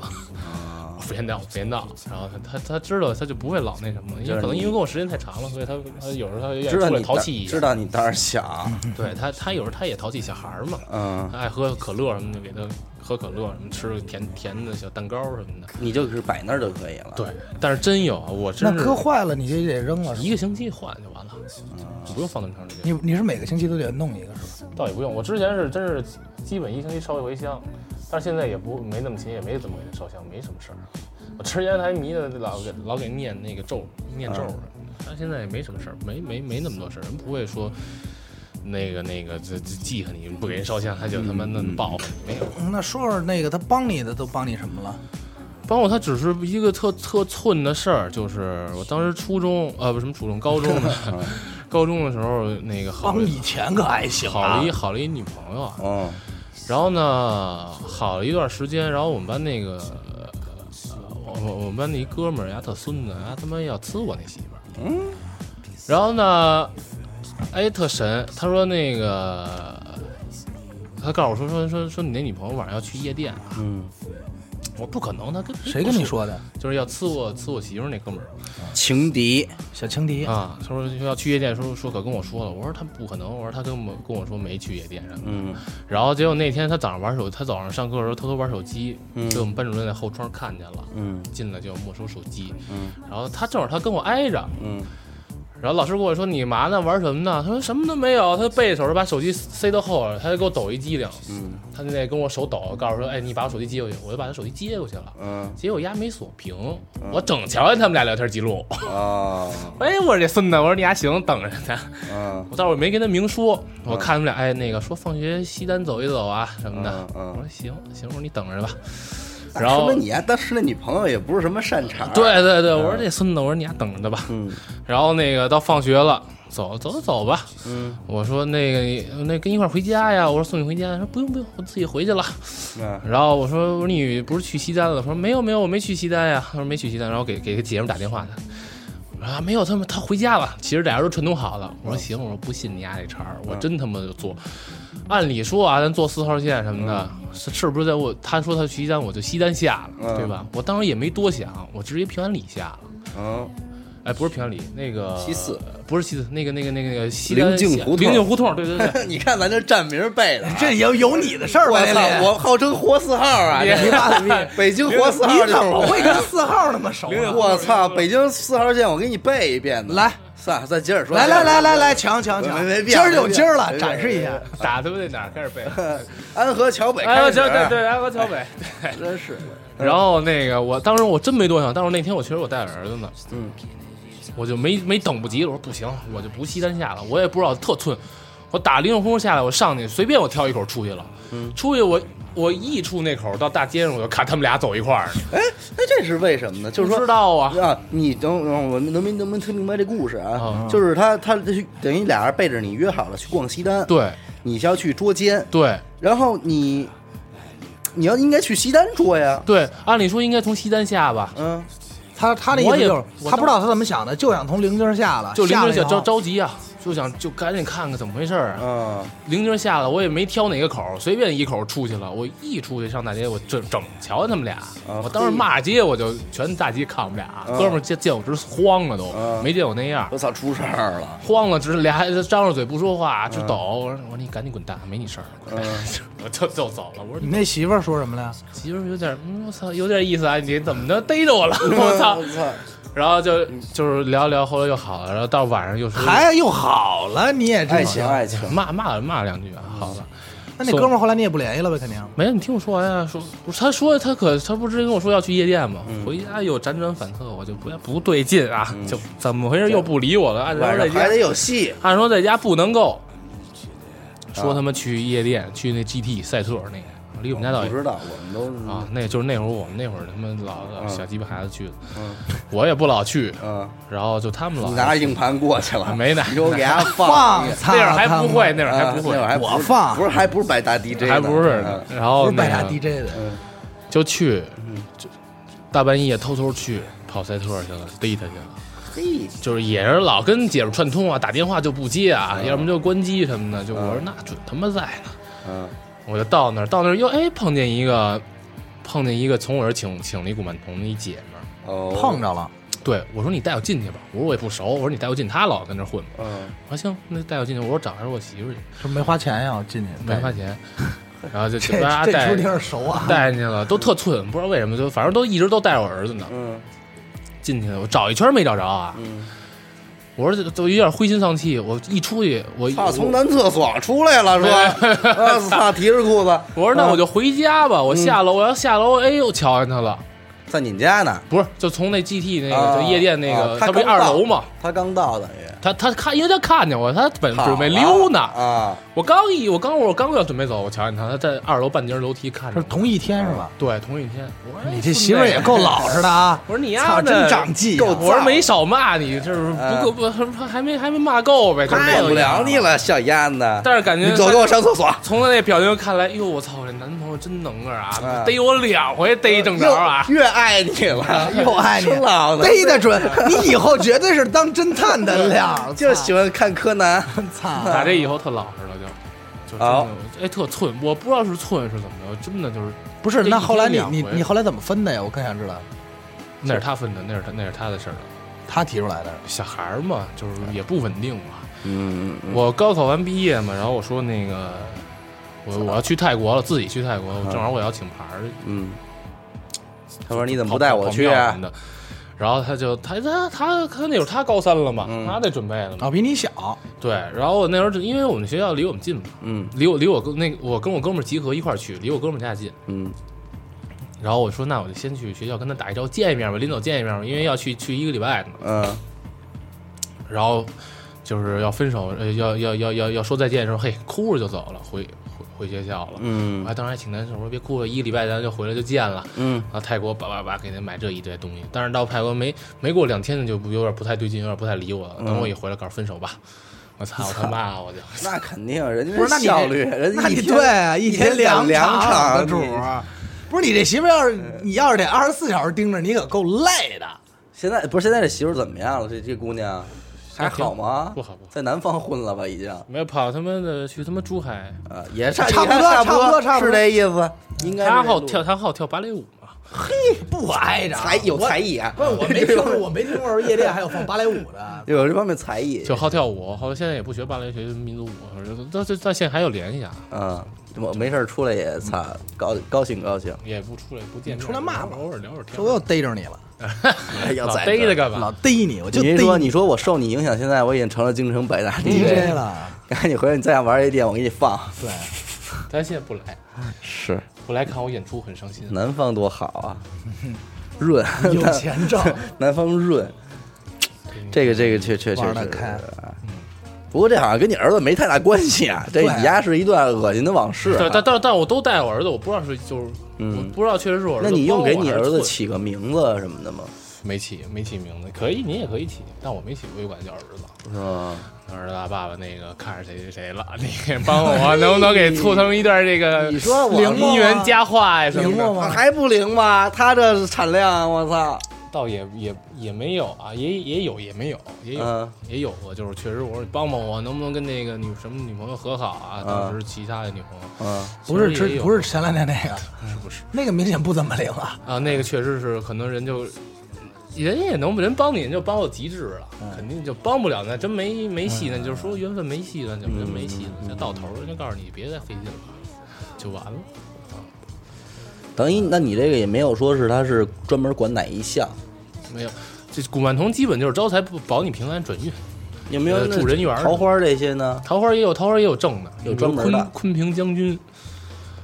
别闹别闹，然后他他他知道他就不会老那什么，因为可能因为跟我时间太长了，所以他他有时候他愿意知道出来淘气一下知。道你胆儿小，对他，他有时候他也淘气，小孩儿嘛，嗯，他爱喝可乐什么的，给他喝可乐什么，吃个甜甜的小蛋糕什么的。你就是摆那儿就可以了。对，但是真有啊，我那磕坏了，你就得扔了。一个星期换就完了，你不用放那么长时间。你你是每个星期都得弄一个是吧？倒也不用，我之前是真是基本一星期烧一回香，但是现在也不没那么勤，也没怎么给他烧香，没什么事儿。我吃烟还迷的老给老给念那个咒念咒嗯的，但现在也没什么事儿，没没没那么多事儿，人不会说那个那个这这记恨你，不给人烧香他就他妈那么报复你，没有。嗯那说说那个他帮你的都帮你什么了？帮我他只是一个特特寸的事儿，就是我当时初中啊不什么初中高中的 高中的时候那个好帮以前可还行啊好了一。好了一女朋友啊，嗯然后呢，好了一段时间，然后我们班那个，我我们班那一哥们儿呀，特孙子，他他妈要呲我那媳妇儿。嗯。然后呢，哎，特神，他说那个，他告诉我说说说说你那女朋友晚上要去夜店啊，嗯我说不可能，他跟谁跟你？说的？就是要呲我呲我媳妇儿那哥们儿情敌，小情敌，啊，他说要去夜店，说说可跟我说了，我说他不可能，我说他跟我跟我说没去夜店什么的。嗯然后结果那天他早上玩手，他早上上课的时候偷偷玩手机，嗯被我们班主任在后窗看见了，嗯进来就没收手机。嗯然后他正好他跟我挨着，嗯然后老师跟我说你嘛呢，玩什么呢？他说什么都没有，他背着手把手机塞到后边，他就给我抖一机灵，嗯他就那跟我手抖，告诉说，哎，你把我手机接过去，我就把他手机接过去了。嗯结果丫没锁屏，我整瞧见他们俩聊天记录。啊 哎，我说这孙子，我说你丫行，等着呢。嗯我倒是没跟他明说，我看他们俩，哎，那个说放学西单走一走啊什么的。嗯嗯我说行行，我说你等着吧。那然后说明你呀当时那女朋友也不是什么善茬，，对对对，我说这孙子，我说你丫等着吧。嗯然后那个到放学了，走走走走吧。嗯我说那个那跟一块儿回家呀？我说送你回家。他说不用不用，我自己回去了。啊然后我说我说你不是去西单了？他说没有没有，我没去西单呀。他说没去西单，然后给给个姐们打电话他。我说啊没有，他们他回家了。其实俩人都串通好了。我说行，我说不信你丫这茬儿，我真他妈就做。按理说啊，咱坐四号线什么的，是是不是在我他说他去西单，我就西单下了，嗯对吧？我当时也没多想，我直接平安里下了。嗯哎，不是平安里，那个西四，不是西四，那个那个那个那个西单灵境胡同灵静胡同，对对对。你看咱这站名背的啊，这有有你的事儿吧？我操，我号称活四号啊，别这妈的逼！北京活四号你怎么我会跟四号那么熟呢？我操，北京四号线，我给你背一遍呢。来，算了，再接着说。来来来来来，抢抢抢！没没必今儿就今儿了，展示一下。打他们那哪儿开始背？安河桥北安河桥，对对对，安河桥北。真是，然后那个，我当时我真没多想，但是那天我确实我带着儿子呢，嗯我就没没等不及了，我说不行，我就不西单下了，我也不知道特寸，我打灵空下来，我上去随便我挑一口出去了，嗯出去我我一出那口到大街上，我就看他们俩走一块儿呢，哎，那这是为什么呢？就是不说知道啊，啊，你等等，我能没能没听明白这故事啊？啊就是他他等于俩人背着你约好了去逛西单，对你是要去捉奸，对然后你你要应该去西单捉呀，对，按理说应该从西单下吧，嗯，他他的意我也思就是，他不知道他怎么想的，就想从灵境下了，就灵下了以后着着着急啊，就想就赶紧看看怎么回事儿啊。嗯，灵精下了，我也没挑哪个口儿，随便一口出去了。我一出去上大街，我整整瞧见他们俩，啊我当时骂街，我就全大街看我们俩，啊哥们儿见见我直慌了都，啊没见我那样，我操，出事儿了，慌了，只是俩还张着嘴不说话，就抖。我说我说你赶紧滚蛋，没你事儿，嗯 我就就走了。我说你那媳妇儿说什么了呀？媳妇儿有点，嗯，我操，有点意思啊，你怎么着逮着我了？我操！我操，然后就就是聊聊，后来又好了，然后到晚上又说还又好了，你也爱真行。情爱情，骂骂骂两句啊，好了。那那哥们儿后来你也不联系了呗？肯定。没有，你听我说完呀。说，他说他可他不是跟我说要去夜店吗？回家又辗转反侧，我就不不对劲啊，就怎么回事又不理我了？按说在家还得，有戏，按说在家不能够。说他妈去夜店，去那 GT 赛特那个，离我们家倒也不知道，我们都啊，那就是那会儿我们那会儿他们老小鸡巴孩子去的，嗯我也不老去，嗯，然后就他们老拿着硬盘过去了，没拿你给我给他放那会儿还不会，那会儿还不会我放不是还不是百大 DJ，呢还不是。然后不是拜大 DJ 的，嗯就去，就大半夜偷偷去跑赛特去了，逮他去了。嘿，就是也是老跟姐们串通啊，打电话就不接啊，要么就关机什么的。就我说那准他妈在呢，嗯我就到那儿，到那儿又哎碰见一个，碰见一个从我这儿请请了一古曼童的一姐们儿。哦，碰着了。对我说你带我进去吧，我说我也不熟，我说你带我进，他老跟那儿混。嗯我说行，那带我进去，我说找还是我媳妇儿去，这没花钱呀，我进去没花钱，然后就这这出挺熟啊。带进去了，都特寸，不知道为什么，就反正都一直都带着我儿子呢。嗯进去了，我找一圈没找着啊，嗯，我说都有点灰心丧气，我一出去我操，从男厕所出来了，说，啊操，提着裤子，我说那我就回家吧，嗯我下楼，我要下楼，哎呦，瞧见他了，在你们家呢，不是，就从那 GT 那啊个就夜店那啊个，他不二楼嘛，他刚到等于他他看，因为他看见我，他本准备溜呢，啊，我刚一我刚我刚要准备走，我瞧见他，他在二楼半截楼梯看着是同一天是吧？对，同一天，我说哎你这媳妇儿也够老实的啊！我说你操，丫的真长记我说没少骂你，这是不够不还没还没骂够呗，就是不了你了，小燕子，但是感觉你走，给我上厕所。从他那表情看来，哟，我操，这男朋友真能个啊啊，逮我两回逮正着啊！越爱你了，又爱你真老的，逮得准，你以后绝对是当侦探的料。就喜欢看柯南。操！打这以后特老实了，就就真好的哎特寸，我不知道是寸是怎么着，真的就是不是，那后来你你你后来怎么分的呀？我更想知道。那是他分的，那是他那是他的事儿。他提出来的，小孩儿嘛，就是也不稳定嘛。嗯，嗯我高考完毕业嘛，然后我说那个我我要去泰国了，自己去泰国，正好我要请牌儿，嗯，他说你怎么不带我去啊。然后他就他他他他那会儿他高三了嘛，嗯他得准备了嘛。哦，比你小，对，然后我那时候就因为我们学校离我们近嘛，嗯离我离我跟那个我跟我哥们儿集合一块儿去，离我哥们儿家近。嗯然后我说那我就先去学校跟他打一招见一面吧，临走见一面吧，因为要去去一个礼拜呢。嗯然后就是要分手，呃，要要要要要说再见的时候，嘿，哭着就走了，回回回学校了。我嗯还当时还挺难受，我说别哭了，一个礼拜咱就回来就见了。嗯然后泰国叭叭叭给他买这一堆东西，但是到泰国没没过两天呢，就不有点不太对劲，有点不太理我了。嗯等我一回来，告诉分手吧，我操他妈，我就那肯定，人家不是？效率，人家你一天对啊，一天两两场的主 不是你这媳妇要是你要是得二十四小时盯着，你可够累的。现在不是现在这媳妇怎么样了？这这姑娘还好吗？不好不好在南方混了吧？已经没有跑他妈的去他妈珠海，啊，也差差不多差差不多差不多是这意思。应该他好跳，他好跳芭蕾舞嘛。嘿不挨着才有才艺啊！不是我没听过，我没听过夜店还有放芭蕾舞的。有这方面才艺，就好跳舞，后来现在也不学芭蕾，学民族舞，到到到现在还有联系啊，嗯，我没事儿出来也擦高高兴高兴，也不出来不见面，出来骂骂偶尔聊会儿天这。我又逮着你了，老逮着干嘛老？逮你，我就说你说我受你影响，现在我已经成了京城百大 DJ 了，赶紧回来，你再想玩夜店，我给你放。对，他现在不来，是不来看我演出很伤心。南方多好啊，润，有钱挣，南方润，这个这个确确确实。不过这好像跟你儿子没太大关系啊，这对你家是一段恶心的往事啊。对，但但但我都带我儿子，我不知道是就是，嗯我不知道确实是我儿子。那你用给你儿子起个名字什么的吗？没起没起名字？可以，你也可以起，但我没起，我就管叫儿子。是吧？儿子啊，爸爸那个看着谁谁谁了，你帮我能不能给促成一段这个你说我灵姻缘佳话呀什么的？灵吗吗？还不灵吗？他这产量，我操！倒也也也没有啊，也也有也没有，也有、嗯也有过，就是确实我说你帮帮我，能不能跟那个女什么女朋友和好啊？当时其他的女朋友嗯，不是之不是前两天那个，是不是那个明显不怎么灵啊。啊？那个确实是可能人就。人也能人帮你，人就帮到极致了，嗯肯定就帮不了。那真没没戏，那就是说缘分没戏了，就真没戏了。嗯就到头儿，人家告诉你别再费劲了，就完了。等于那你这个也没有说是他是专门管哪一项，没有，这古曼童基本就是招财不保你平安转运，呃有没有那助人缘儿。桃花这些呢？桃花也有，桃花也有正的，有专门的。昆昆平将军，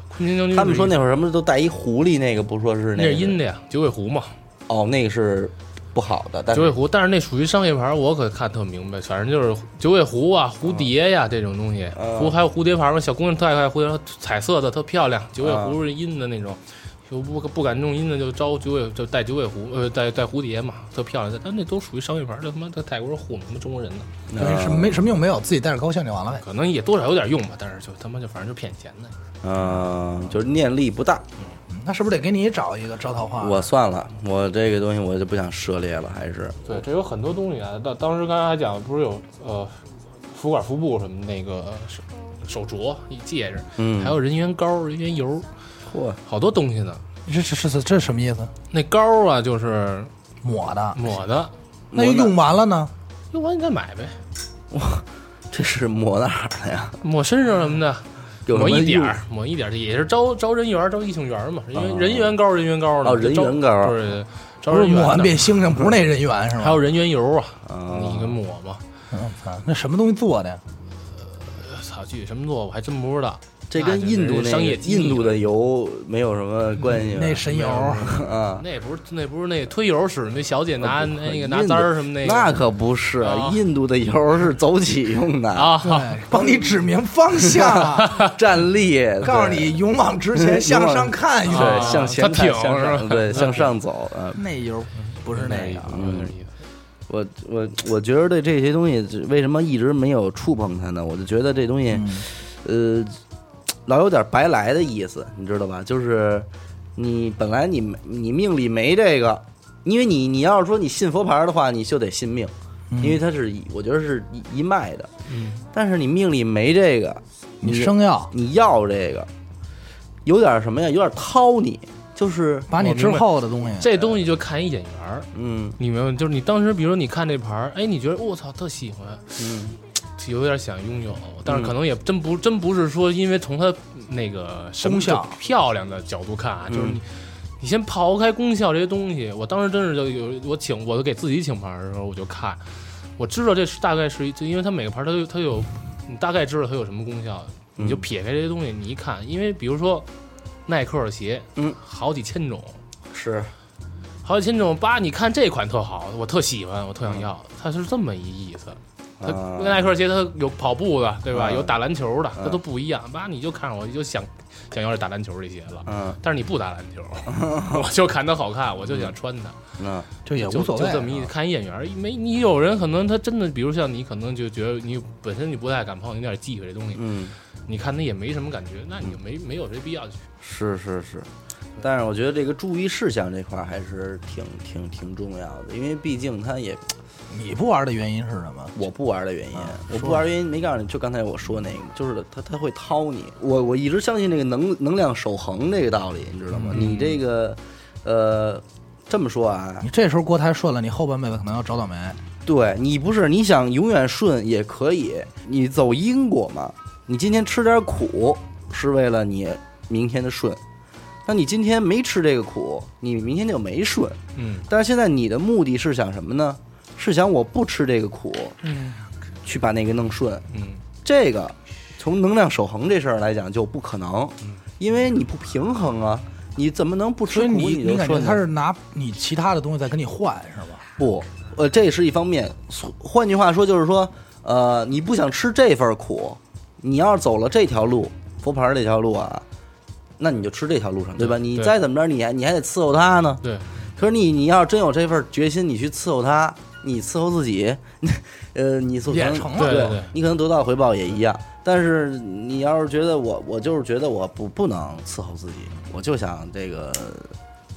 昆平将军他们说那会儿什么都带一狐狸，那个不说是那个。是阴的呀，九尾狐嘛，哦，那个是不好的，但九尾狐，但是那属于商业牌，我可看特明白，反正就是九尾狐啊、蝴蝶呀、这种东西，嗯。狐还有蝴蝶牌嘛，小姑娘特爱看蝴蝶，彩色的特漂亮，九尾嗯。狐是阴的那种。就不不敢弄阴的，就招九尾，就带九尾狐，呃，带带蝴蝶嘛，特漂亮。但那都属于商业牌，这他妈在泰国人糊弄他们中国人呢，什么没什么用没有，自己带着高兴就完了呗。可能也多少有点用吧，但是就他妈就反正就骗钱的。嗯，就是念力不大。那是不是得给你找一个招桃花？我算了，我这个东西我就不想涉猎了，还是对，这有很多东西啊。当当时刚才还讲，不是有呃福管服布什么那个手手镯、一戒指，嗯，还有人缘膏、人缘油，嚯，好多东西呢。这这这这什么意思？那膏啊，就是抹的，抹的，那用完了呢？用完你再买呗，哇这是抹哪儿的呀？抹身上什么的，抹一点儿，抹一点儿，也是招招人缘、招异性缘嘛。人缘哦人缘膏、人缘膏的哦人缘膏对，招不是抹完人缘。变星星，不是那人缘是吗？还有人缘油啊，啊你给抹嘛。那什么东西做的呀？操，具体什么做我还真不知道。这跟印度那印度的油没有什么关系吧？那神油，啊，那不是那不是那推油使那小姐拿那个拿簪儿什么那个那可不是啊，印度的油是走起用的，啊，对，帮你指明方向，站立，告诉你勇往直前，向上看一对，向前它挺，向是吧上，对，向上走，嗯。那油不是那个，有点意思。我我我觉得对这些东西为什么一直没有触碰它呢？我就觉得这东西，嗯呃，老有点白来的意思，你知道吧？就是你本来你没你命里没这个，因为你你要是说你信佛牌的话，你就得信命，嗯因为它是一我觉得是一一脉的。嗯，但是你命里没这个，你生要，你要这个，有点什么呀？有点掏你，就是把你之后的东西，这东西就看一眼缘儿，嗯你明白吗？就是你当时，比如说你看这牌儿，哎，你觉得我操特喜欢，嗯有点想拥有，但是可能也真不真不是说因为从它那个功效。漂亮的角度看啊，就是嗯你。你先刨开功效这些东西，我当时真是就有我请我给自己请牌的时候，我就看，我知道这是大概是一，就因为它每个牌儿它有它有，你大概知道它有什么功效，你就嗯撇开这些东西，你一看，因为比如说耐克的鞋，嗯，好几千种，是。好几千种，八，你看这款特好，我特喜欢，我特想要，它是这么一意思。它啊耐克鞋他有跑步的，对吧？嗯有打篮球的，它嗯都不一样。妈，你就看上我就想想要这打篮球这鞋了，嗯但是你不打篮球，我就看它好看，我就想穿它，那就也就无所谓啊，就这么一看一眼缘。没你有人可能他真的，比如像你，可能就觉得你本身你不太敢碰，有点忌讳这东西，嗯你看他也没什么感觉，那你就没没有这必要去。是是是，但是我觉得这个注意事项这块还是挺挺挺重要的，因为毕竟它也你不玩的原因是什么？我不玩的原因，啊我不玩原因没告诉你，就刚才我说那个，就是他他会掏你。我我一直相信这个能能量守恒这个道理，你知道吗？嗯你这个呃这么说啊你，这时候锅太顺了，你后半辈子可能要找倒霉。对你不是你想永远顺也可以，你走因果嘛。你今天吃点苦是为了你明天的顺，那你今天没吃这个苦，你明天就没顺。嗯，但是现在你的目的是想什么呢？是想我不吃这个苦，嗯，去把那个弄顺。嗯，这个从能量守恒这事儿来讲就不可能，因为你不平衡啊，你怎么能不吃苦你你感觉？他是拿你其他的东西在跟你换是吧？不，呃，这是一方面。换句话说，就是说，呃，你不想吃这份苦，你要是走了这条路，佛牌这条路啊，那你就吃这条路上，对吧？你再怎么着，你还你还得伺候他呢。对，可是你你要真有这份决心，你去伺候他，你伺候自己，呃，你所可能也成了对你可能得到的回报也一样。但是你要是觉得我我就是觉得我不不能伺候自己，我就想这个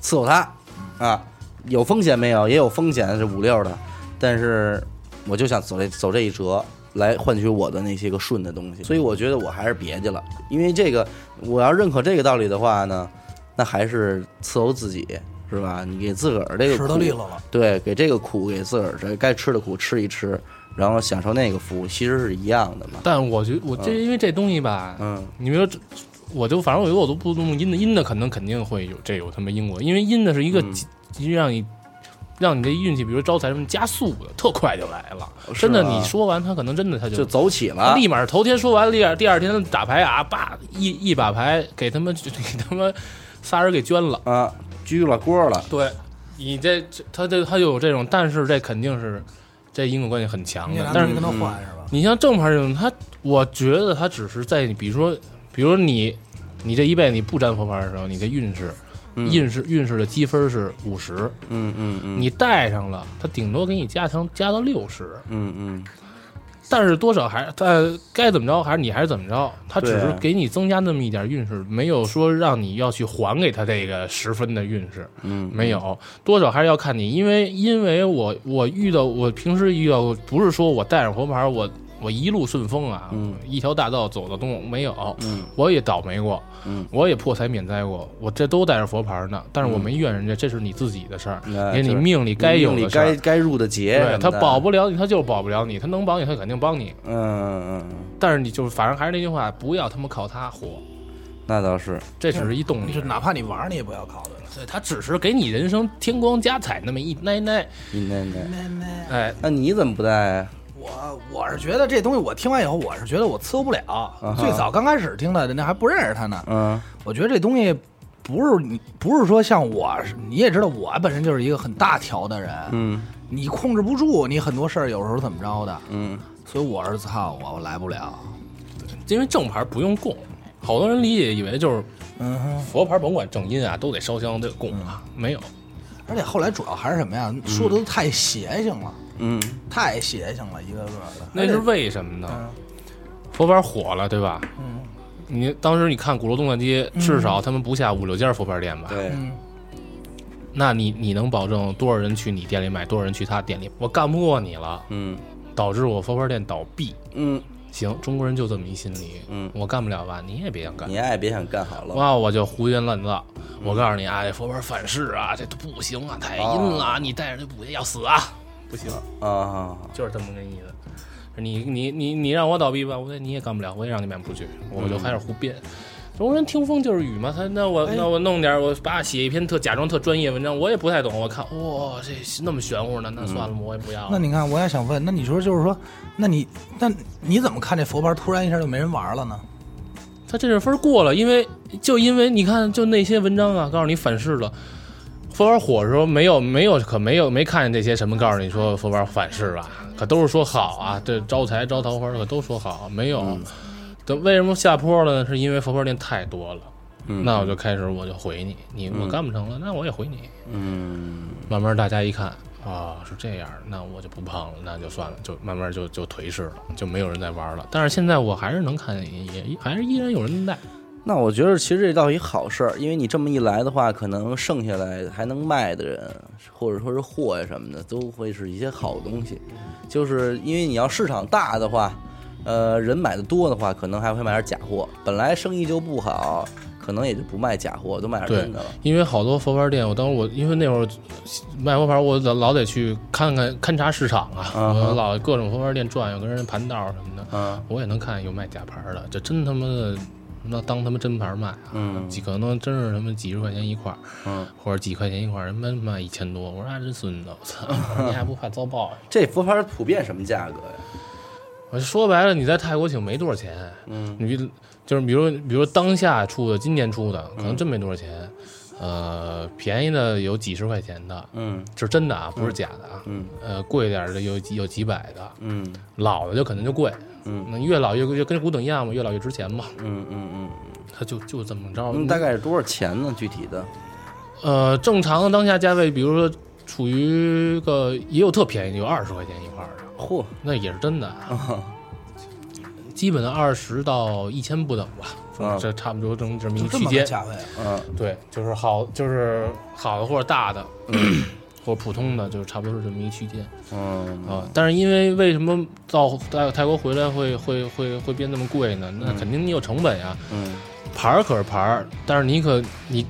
伺候他啊，有风险没有？也有风险是五六的，但是我就想走这走这一折。来换取我的那些个顺的东西，所以我觉得我还是别去了，因为这个我要认可这个道理的话呢，那还是伺候自己，是吧？你给自个儿这个吃到利落了。对，给这个苦给自个儿这该吃的苦吃一吃，然后享受那个服务，其实是一样的嘛。但我觉得我这因为这东西吧，嗯你说这，我就反正我觉得我都不弄阴的，阴的可能肯定会有这有他妈因果，因为阴的是一个让你让你这运气，比如招财什么加速的，特快就来了。是真的，啊你说完他可能真的他就就走起了，立马头天说完，第二第二天打牌啊，叭一一把牌给他们 给他们仨人给捐了。啊，鞠了锅了。对，你这这他这他就有这种，但是这肯定是这因果关系很强的。但是你跟他换是吧？你像正牌这种，他我觉得他只是在你，比如说，比如说你，你这一辈子你不沾佛牌的时候，你的运势，嗯运势运势的积分是五十，嗯嗯嗯，你带上了，他顶多给你加强加到六十，嗯嗯但是多少还是他该怎么着还是你还是怎么着，他只是给你增加那么一点运势，没有说让你要去还给他这个十分的运势，嗯，没有，多少还是要看你，因为因为我我遇到我平时遇到不是说我带上佛牌我我一路顺风啊，嗯。一条大道走到东没有，嗯。我也倒霉过，嗯，我也破财免灾过，我这都带着佛牌呢，但是我没怨人家，这是你自己的事儿，也是。命里该有的事儿。该该入的劫对他保不了你，他就是保不了你，他能帮你，他肯定帮你，嗯嗯嗯，但是你就是反正还是那句话，不要他妈靠他活，那倒是，这只是一动力。就，哪怕你玩，你也不要考虑了。对他只是给你人生添光加彩那么一奶奶，一奶奶，奶奶。哎，那你怎么不带啊？我我是觉得这东西我听完以后，我是觉得我伺候不了。哈。最早刚开始听的，人家还不认识他呢。嗯。我觉得这东西不是你不是说像我，你也知道我本身就是一个很大条的人，嗯。你控制不住你很多事儿，有时候怎么着的，嗯。所以我是操我我来不了。因为正牌不用供，好多人理解以为就是嗯，佛牌甭管正音啊，都得烧香得供啊，没有，而且后来主要还是什么呀？说的都太邪性了，嗯太邪性了，一个个的。那是为什么呢？嗯佛牌火了，对吧？嗯你当时你看鼓楼东大街，至少他们不下五六家佛牌店吧？对，嗯，那你你能保证多少人去你店里买，多少人去他店里？我干不过你了，嗯导致我佛牌店倒闭。嗯行，中国人就这么一心理，嗯我干不了吧，你也别想干你。也别想干好了。哇，我就胡言乱造。我告诉你啊，这佛牌反噬啊，这都不行啊，太阴了，你带着这补要死啊，不行，啊，就是这么个意思。你你你你让我倒闭吧，我也你也干不了，我也让你卖不出去，我就开始胡编。中国人听风就是雨嘛，他那我那我弄点儿，我叭写一篇特假装特专业文章，我也不太懂。我看哇，这那么玄乎呢，那算了，我也不要了。那你看，我也想问，那你说就是说，那你那你怎么看这佛牌突然一下就没人玩了呢？他这阵分过了，因为就因为你看，就那些文章啊，告诉你反噬了。佛牌火的时候没有没有可没有没看见这些什么告诉你说佛牌反噬吧，可都是说好啊，这招财招桃花可都说好，没有。等为什么下坡了呢？是因为佛牌店太多了。嗯那我就开始我就回你，你我干不成了，那我也回你。嗯慢慢大家一看啊、是这样，那我就不碰了，那就算了，就慢慢就就颓势了，就没有人再玩了。但是现在我还是能看见，也也还是依然有人带。那我觉得其实这倒是一好事儿，因为你这么一来的话，可能剩下来还能卖的人，或者说是货呀什么的，都会是一些好东西。就是因为你要市场大的话，呃，人买的多的话，可能还会买点假货。本来生意就不好，可能也就不卖假货，都卖点真的了。因为好多佛牌店，我当时我因为那会儿卖佛牌，我老老得去看看勘察市场啊，我老各种佛牌店转悠，跟人盘道什么的，嗯我也能看见有卖假牌的，这真他妈的那当他们真牌卖啊，嗯。几可能真是他妈几十块钱一块儿，嗯，或者几块钱一块儿，人卖卖一千多，我说啊真孙子，我操，你还不怕遭报应？这佛牌普遍什么价格呀？我说白了，你在泰国请没多少钱，嗯。你比就是比如比如当下出的，今年出的，可能真没多少钱，呃，便宜的有几十块钱的，嗯。是真的啊，不是假的啊，嗯。呃，贵点儿的有几有几百的，嗯。老的就可能就贵，嗯。那越老越越跟古董一样嘛，越老越值钱嘛，嗯嗯嗯它就就这么着。嗯，大概是多少钱呢？具体的？呃，正常的当下价位，比如说处于个也有特便宜的，有二十块钱一块的，嚯，那也是真的，啊。基本的二十到一千不等吧，啊。这差不多这么这么一个区间。么个价位啊，嗯对，就是好，就是好的或者大的，或者普通的，就是差不多是这么一个区间嗯啊。但是因为为什么到泰泰国回来会会会会变那么贵呢？那肯定你有成本呀。嗯牌儿可是牌儿，但是你可你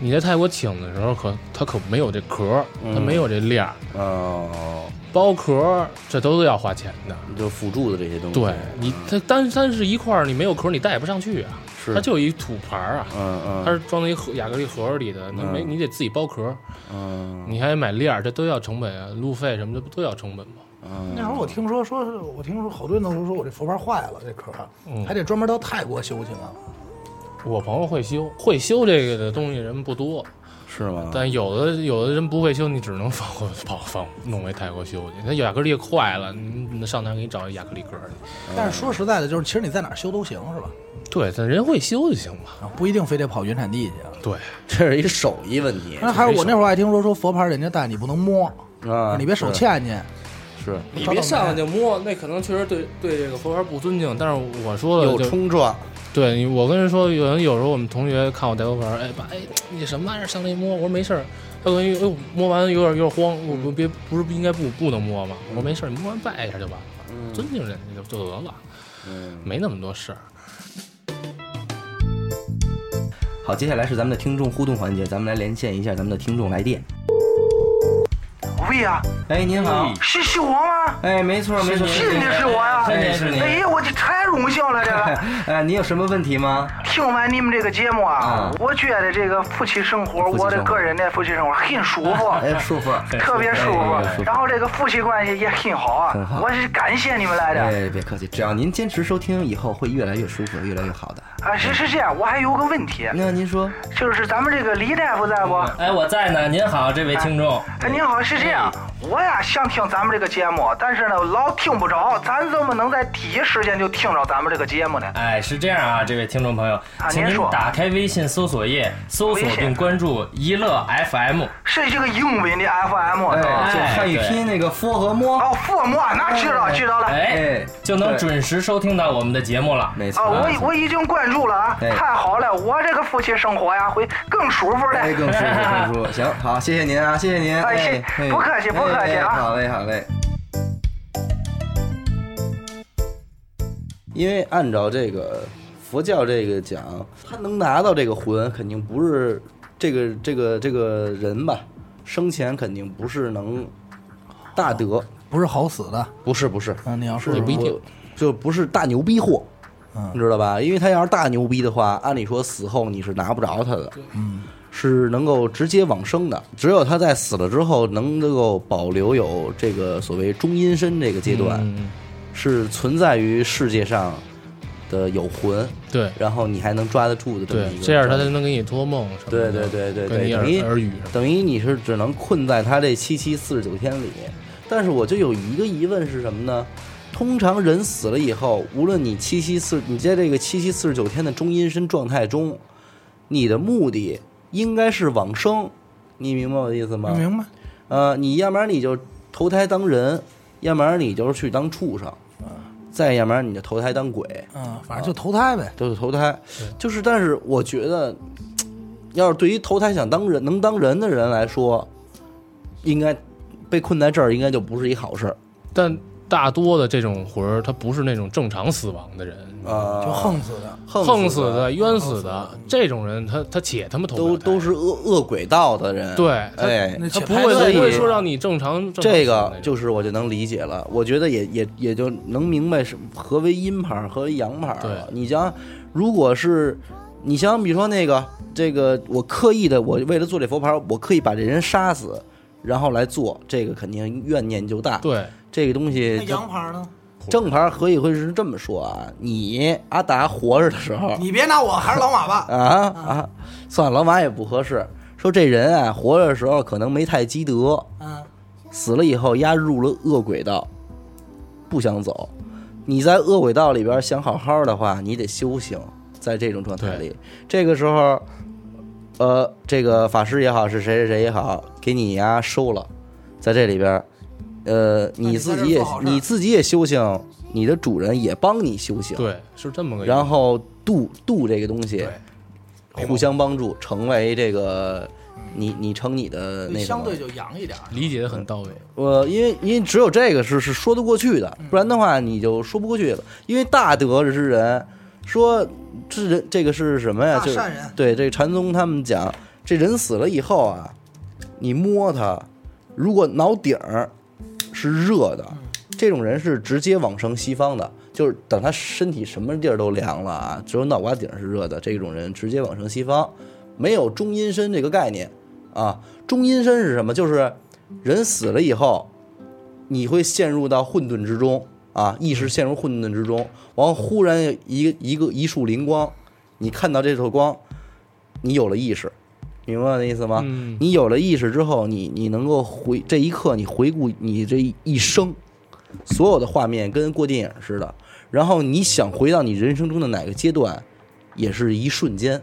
你在泰国请的时候可它可没有这壳儿，它嗯没有这链儿，哦，包壳儿这都是要花钱的。就辅助的这些东西。对你，它单单是一块儿，你没有壳儿你带不上去啊。是。它就一土牌儿啊，嗯嗯，它是装在一盒亚克力盒里的，你没嗯你得自己包壳。嗯。你还买链儿，这都要成本啊，路费什么的不都要成本吗？嗯。那会儿我听说，说是我听说好多人都说说我这佛牌坏了，这壳嗯。还得专门到泰国修去呢。我朋友会修，会修这个的东西人不多，是吗？但有的有的人不会修，你只能放 放放弄回泰国修去。那亚克力坏了，你你上哪给你找亚克力壳去。但是说实在的，就是其实你在哪修都行，是吧？对，但人会修就行嘛。啊，不一定非得跑原产地去啊。对，这是一手艺问题那还有我那会儿爱听说说佛牌人家带你不能摸，啊！你别手是欠去。是你别上来就摸，那可能确实对对这个佛牌不尊敬。但是我说有了就，冲撞，对我跟人说，有人有时候我们同学看我带佛牌，哎爸，哎你什么玩意儿上来一摸？我说没事儿。他可能哎呦摸完有点有点慌，我我别不是不应该不不能摸吗？我说没事儿，你摸完拜一下就完了，嗯尊敬人家就就得了，嗯，没那么多事儿。好，接下来是咱们的听众互动环节，咱们来连线一下咱们的听众来电。喂呀，哎，您好，是是我吗？哎，没错没错，真的是我呀！哎，是你。哎呀，我这太荣幸了，这个。哎，你有什么问题吗？听完你们这个节目啊啊，我觉得这个夫妻生活，我的个人的夫妻生活很舒服。哎，舒服。特别舒服服，然后这个夫妻关系也很好很好啊！我是感谢你们来的哎，别客气，只要您坚持收听，以后会越来越舒服，越来越好的。啊！是是这样，我还有个问题，那您说，就是咱们这个李大夫在不？哎，我在呢。您好，这位听众。哎，您好，是这样，我呀想听咱们这个节目，但是呢老听不着，咱怎么能在第一时间就听着咱们这个节目呢？哎，是这样啊，这位听众朋友，请您打开微信搜索页，搜索并关注“一乐 FM”。是这个英文的 FM？就汉语拼音那个佛和摸，哦，父母啊，那知道知道了。哎哎，就能准时收听到我们的节目了。没错啊，。我已我已经关注了啊，哎太好了，我这个夫妻生活呀会更舒服的。哎，更舒服，更舒服。行，好，谢谢您啊，谢谢您。哎哎不客气不客气啊好嘞，好嘞。因为按照这个佛教这个讲，他能拿到这个魂，肯定不是这个这个这个人吧，生前肯定不是能大德，不是好死的。不是不是，嗯，你要说是不一定我就不是大牛逼货，嗯你知道吧？因为他要是大牛逼的话，按理说死后你是拿不着他的，嗯，是能够直接往生的。只有他在死了之后，能够保留有这个所谓中阴身这个阶段，嗯是存在于世界上的有魂，对然后你还能抓得住的这么一，个。这样他才能给你托梦什么对的。对对对对等于。等于你是只能困在他这七七四十九天里。但是我就有一个疑问是什么呢？通常人死了以后，无论你七七四，你在这个七七四十九天的中阴身状态中，你的目的应该是往生，你明白我的意思吗？明白？呃，你要不然你就投胎当人，要不然你就是去当畜生，再要不然你就投胎当鬼，嗯，反正就投胎呗。就是投胎。就是，但是我觉得，要是对于投胎想当人、能当人的人来说，应该被困在这儿，应该就不是一好事儿但大多的这种魂儿，他不是那种正常死亡的人，啊，就横死的。横横死死的、冤死的这种人，他他且他妈都都是恶恶鬼道的人。，对，他哎，他不会不会说让你正常这个就是我就能理解了，我觉得也也也就能明白是何为阴牌儿，何为阳牌儿对了。你想，如果是你想，比如说那个这个，我刻意的，我为了做这佛牌儿，我刻意把这人杀死，然后来做，这个肯定怨念就大。对这个东西那，羊牌呢？正牌儿何以会是这么说啊？你阿达活着的时候，你别拿我，还是老马吧。啊啊，算了，老马也不合适。说这人啊，活着的时候可能没太积德，嗯，死了以后压入了恶鬼道，不想走。你在恶鬼道里边想好好的话，你得修行。在这种状态里，这个时候，呃，这个法师也好，是谁谁谁也好，给你呀收了，在这里边，呃，你自己也你自己也修行，你的主人也帮你修行，对，是这么个。然后度度这个东西，互相帮助，成为这个你你成你的那个相对就阳一点儿。理解的很到位。我因为因为只有这个是是说得过去的，嗯不然的话你就说不过去了。因为大德之人说这人这个是什么呀？就是大善人对这个禅宗他们讲，这人死了以后啊，你摸他，如果脑顶儿是热的，嗯这种人是直接往生西方的。就是等他身体什么地儿都凉了啊，只有脑瓜顶儿是热的，这种人直接往生西方，没有中阴身这个概念啊。中阴身是什么？就是人死了以后，你会陷入到混沌之中啊，意识陷入混沌之中，完后忽然一个一个一束灵光，你看到这束光，你有了意识，明白我的意思吗？嗯，你有了意识之后，你你能够回这一刻，你回顾你这一生所有的画面，跟过电影似的。然后你想回到你人生中的哪个阶段，也是一瞬间。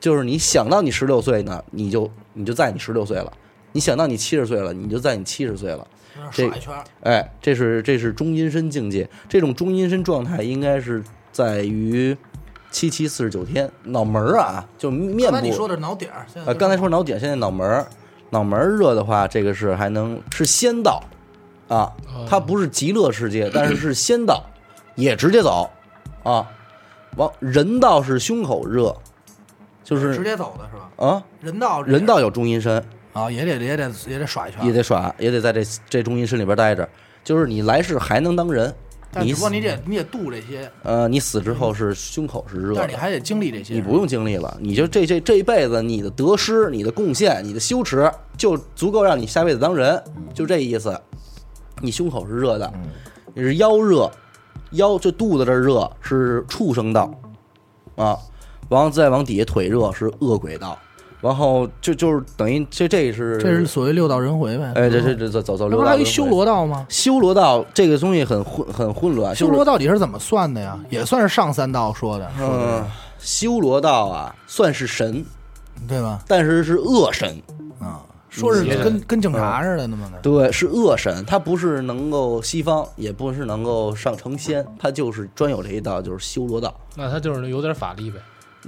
就是你想到你十六岁呢，你就你就在你十六岁了；你想到你七十岁了，你就在你七十岁了。这哎，这是这是中阴身境界，这种中阴身状态应该是在于七七四十九天，脑门儿啊，就面部。刚才你说的脑顶儿，现在呃，刚才说脑顶，现在脑门儿，脑门儿热的话，这个是还能是仙道啊，它不是极乐世界，但是是仙道，也直接走啊。往人道是胸口热，就是直接走的是吧？啊，人道人道有中阴身，啊，也得也得也得耍一圈，也得耍，也得在这这中阴身里边待着，就是你来世还能当人，但只不过你得你得度这些，呃，你死之后是胸口是热的。但是你还得经历这些。你不用经历了，你就这这这一辈子，你的得失、你的贡献、你的羞耻，就足够让你下辈子当人，就这意思。你胸口是热的，你是腰热，腰这肚子这儿热是畜生道，啊，然后再往底下腿热是恶鬼道，然后就就是等于这这是这是所谓六道轮回呗。哎这这这走走走这六道轮回不是还有一修罗道吗？修罗道这个东西很混很混乱，修就是罗到底是怎么算的呀？也算是上三道说的，说的嗯，修罗道啊算是神，对吧？但是是恶神。啊，说是跟跟警察似的那么的。对，是恶神，他不是能够西方，也不是能够上成仙，他就是专有这一道，就是修罗道。那他就是有点法力呗。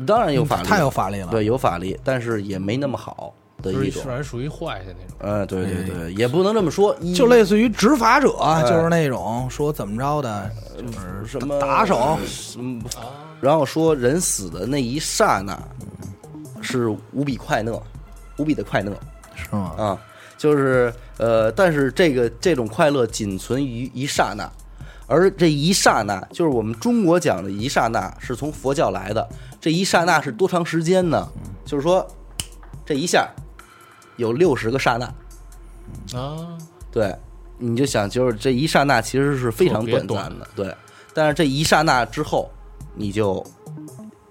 当然有法力，太有法力了。对，有法力，但是也没那么好的一种就是属于坏的那种。嗯，对对对，也不能这么说，就类似于执法者，哎就是那种说怎么着的，就是什么打手，嗯，然后说人死的那一刹那是无比快乐，无比的快乐是吗？啊，就是呃，但是这个这种快乐仅存于一刹那，而这一刹那就是我们中国讲的一刹那，是从佛教来的。这一刹那是多长时间呢？就是说，这一下有六十个刹那，啊，对，你就想，就是这一刹那其实是非常短暂的，对。但是这一刹那之后，你就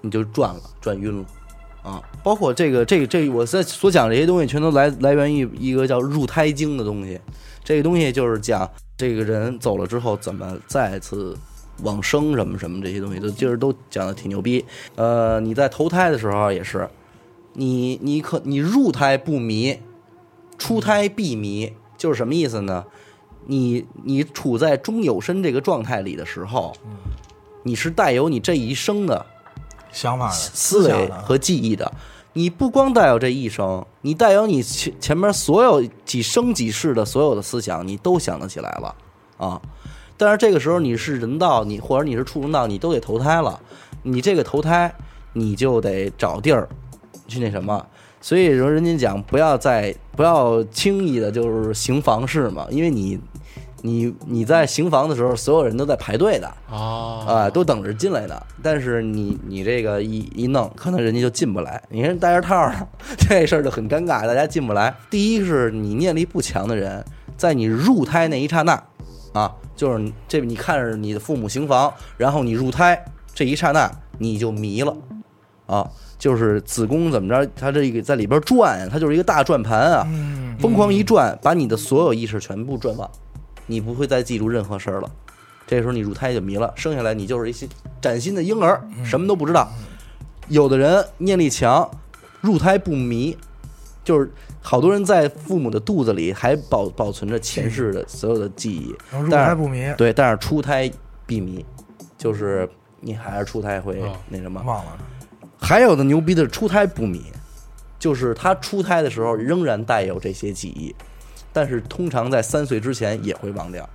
你就转了，转晕了啊！包括这个这个这个，我在所讲这些东西，全都来来源于一个叫入胎经的东西。这个东西就是讲这个人走了之后怎么再次往生什么什么这些东西，都今儿都讲的挺牛逼。呃，你在投胎的时候也是，你你可你入胎不迷，出胎必迷，就是什么意思呢？你你处在中有身这个状态里的时候，你是带有你这一生的想法思维和记忆的。你不光带有这一生，你带有你前前面所有几生几世的所有的思想，你都想得起来了啊。但是这个时候你是人道，你或者你是畜生道，你都得投胎了。你这个投胎，你就得找地儿去那什么。所以说，人家讲不要再不要轻易的就是行房事嘛，因为你你你在行房的时候，所有人都在排队的。啊啊，都等着进来的。但是你你这个一一弄，可能人家就进不来。你看戴着套儿，这事儿就很尴尬，大家进不来。第一是你念力不强的人，在你入胎那一刹那，啊，就是这你看着你的父母行房，然后你入胎这一刹那，你就迷了，啊，就是子宫怎么着，它这个在里边转，它就是一个大转盘啊，嗯，疯狂一转，把你的所有意识全部转忘，你不会再记住任何事儿了。这时候你入胎就迷了，生下来你就是一新崭新的婴儿，什么都不知道。有的人念力强，入胎不迷，就是好多人在父母的肚子里还保保存着前世的所有的记忆，入但是胎不迷，对，但是出胎必迷，就是你还是出胎会哦那什么。忘了，还有的牛逼的是出胎不迷，就是他出胎的时候仍然带有这些记忆，但是通常在三岁之前也会忘掉。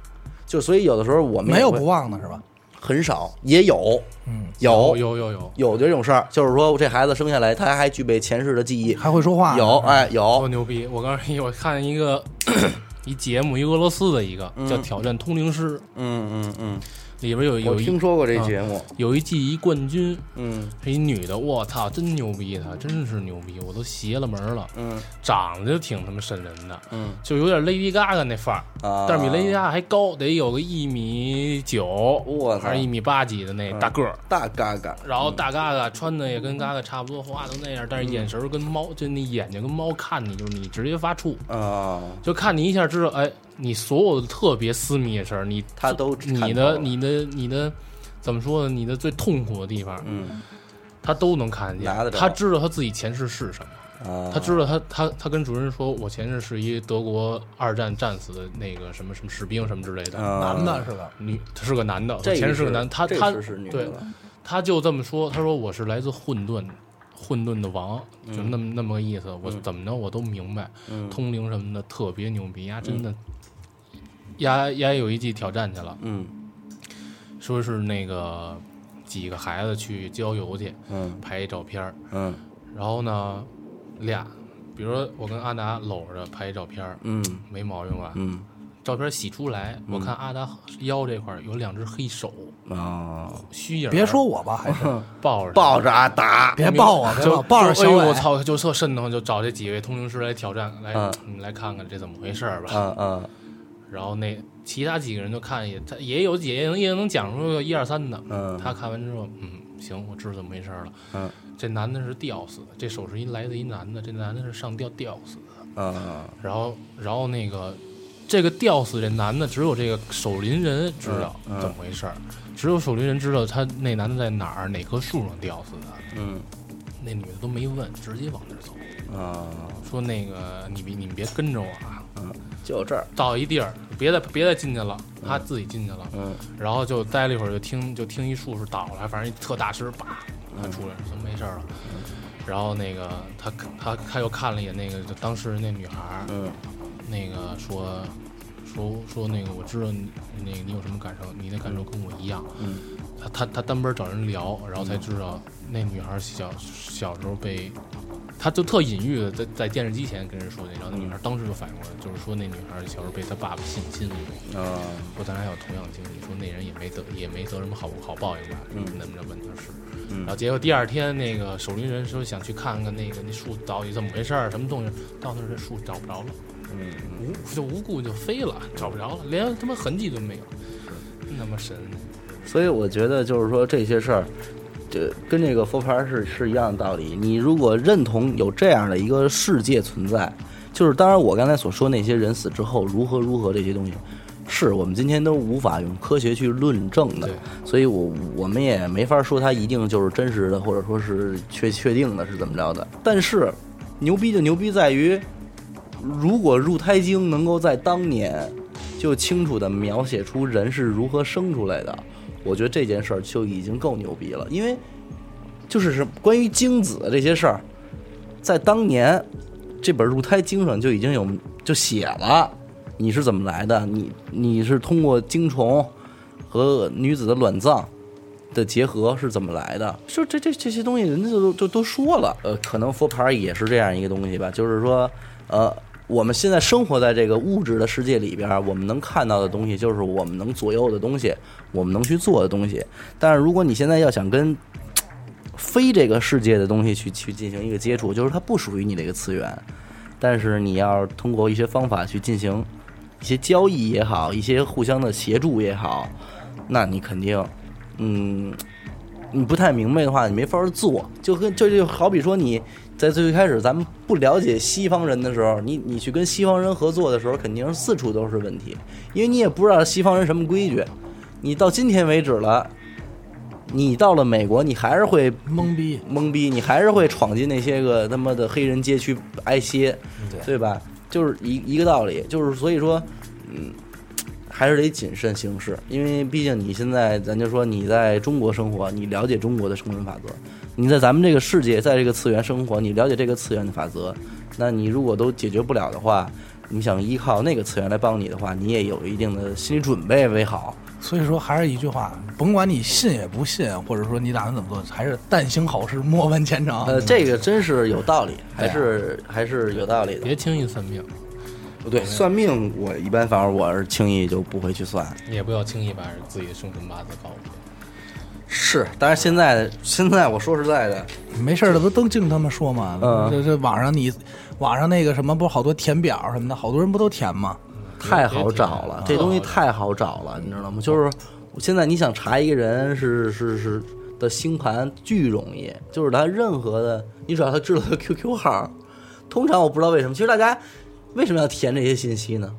就所以有的时候我们没有不忘的是吧？很少，也有嗯，有有有有，有。这种事儿，就是说这孩子生下来他还具备前世的记忆，还会说话，有哎有。多有，牛逼！我刚才我看一个 一节目，一俄罗斯的一个叫《挑战通灵师》，嗯嗯嗯，里边有我有一听说过这节目，有一季一冠军，嗯。是一女的，我操，真牛逼！她真是牛逼，我都邪了门了，嗯。长得就挺他妈瘆人的，嗯。就有点 Lady Gaga 那范儿，啊，但是比 Lady Gaga 还高，得有个一米九，我操。还是一米八几的那大个儿。大嘎嘎，然后大 Gaga 穿的也跟 Gaga 差不多，话都那样，但是眼神儿跟猫，就那眼睛跟猫看你，就是你直接发怵，啊，就看你一下知道，哎，你所有的特别私密的事儿，你他都看你的你的你的怎么说呢？你的最痛苦的地方，嗯他都能看见。他知道他自己前世是什么，啊，他知道他他他跟主任说，我前世是一德国二战战死的那个什么什么士兵什么之类的。啊男的是吧？女，他是个男的，这前世是个男的，他他对，他就这么说，他说我是来自混沌，混沌的王，就那么那么个意思。我怎么着我都明白，嗯通灵什么的特别牛逼，呀，真的，呀呀有一季挑战去了，嗯。说是那个几个孩子去郊游去嗯。拍一照片儿，嗯。然后呢俩，比如说我跟阿达搂着拍一照片儿，嗯。没毛病吧？嗯。照片洗出来，我看阿达腰这块有两只黑手，啊，虚影，别说我吧，还是 抱着抱着阿达，别抱我，就抱抱着就小伟，哎呦我操，就特瘆得慌，就找这几位通灵师来挑战，来嗯。你来看看这怎么回事儿吧。嗯嗯然后那其他几个人就看也他也有也能也能讲出个一二三的。嗯，他看完之后，嗯，行，我知道怎么回事了。嗯，这男的是吊死的，这手是一来自一男的，这男的是上吊吊死的。嗯然后然后那个这个吊死这男的，只有这个守林人知道怎么回事儿，只有守林人知道他那男的在哪儿哪棵树上吊死的。嗯那女的都没问，直接往那儿走。啊，说那个你别你们别跟着我啊，就这儿，到一地儿别再别再进去了，他自己进去了，嗯。然后就待了一会儿，就听就听一树是倒了，反正一特大声，叭，他出来怎么没事儿了？然后那个他他他又看了一眼那个就当时那女孩儿，嗯。那个说说说那个我知道你那个你有什么感受，你的感受跟我一样。嗯。他他他单边找人聊，然后才知道那女孩小小时候被，他就特隐喻的在在电视机前跟人说那，然后那女孩当时就反应过来，就是说那女孩小时候被她爸爸性侵了，啊。说咱俩有同样经历，说那人也没得也没得什么好好报应吧，嗯。那么着问他是，嗯。然后结果第二天那个守林人说想去看看那个那树到底怎么回事儿，什么东西，到那儿这树找不着了。嗯无就无故就飞了，找不着了，连他妈痕迹都没有，那么神。所以我觉得就是说这些事儿，这跟这个佛牌是是一样的道理。你如果认同有这样的一个世界存在，就是当然我刚才所说那些人死之后如何如何这些东西，是我们今天都无法用科学去论证的。所以我我们也没法说它一定就是真实的，或者说是确确定的是怎么着的。但是牛逼就牛逼在于，如果入胎经能够在当年就清楚地描写出人是如何生出来的，我觉得这件事儿就已经够牛逼了。因为就是是关于精子的这些事儿，在当年这本入胎经上就已经有就写了，你是怎么来的？你你是通过精虫和女子的卵脏。的结合是怎么来的？就这这这些东西，人家都都都说了。呃，可能佛牌也是这样一个东西吧，就是说，呃，我们现在生活在这个物质的世界里边，我们能看到的东西就是我们能左右的东西，我们能去做的东西。但是如果你现在要想跟非这个世界的东西去去进行一个接触，就是它不属于你这个次元，但是你要通过一些方法去进行一些交易也好，一些互相的协助也好，那你肯定，嗯，你不太明白的话，你没法做。就跟就就好比说你在最开始咱们不了解西方人的时候，你你去跟西方人合作的时候，肯定是四处都是问题，因为你也不知道西方人什么规矩。你到今天为止了，你到了美国，你还是会懵逼。懵逼，你还是会闯进那些个他妈的黑人街区挨歇，对对吧？就是一一个道理，就是所以说，嗯，还是得谨慎行事，因为毕竟你现在，咱就说你在中国生活，你了解中国的生存法则；你在咱们这个世界，在这个次元生活，你了解这个次元的法则。那你如果都解决不了的话，你想依靠那个次元来帮你的话，你也有一定的心理准备为好。所以说还是一句话，甭管你信也不信，或者说你打算怎么做，还是但行好事，莫问前程。呃，这个真是有道理，还是还是有道理的。别轻易算命，不对，算命我一般反正我是轻易就不会去算。也不要轻易把自己的生辰八字告诉别人。是，但是现在现在我说实在的，没事儿的不都净他妈说吗？嗯这这网上你网上那个什么，不是好多填表什么的，好多人不都填吗？太好找了，这东西太好找了，你知道吗？就是现在你想查一个人是是是的星盘巨容易，就是他任何的，你只要他知道他 QQ 号，通常我不知道为什么，其实大家为什么要填这些信息呢？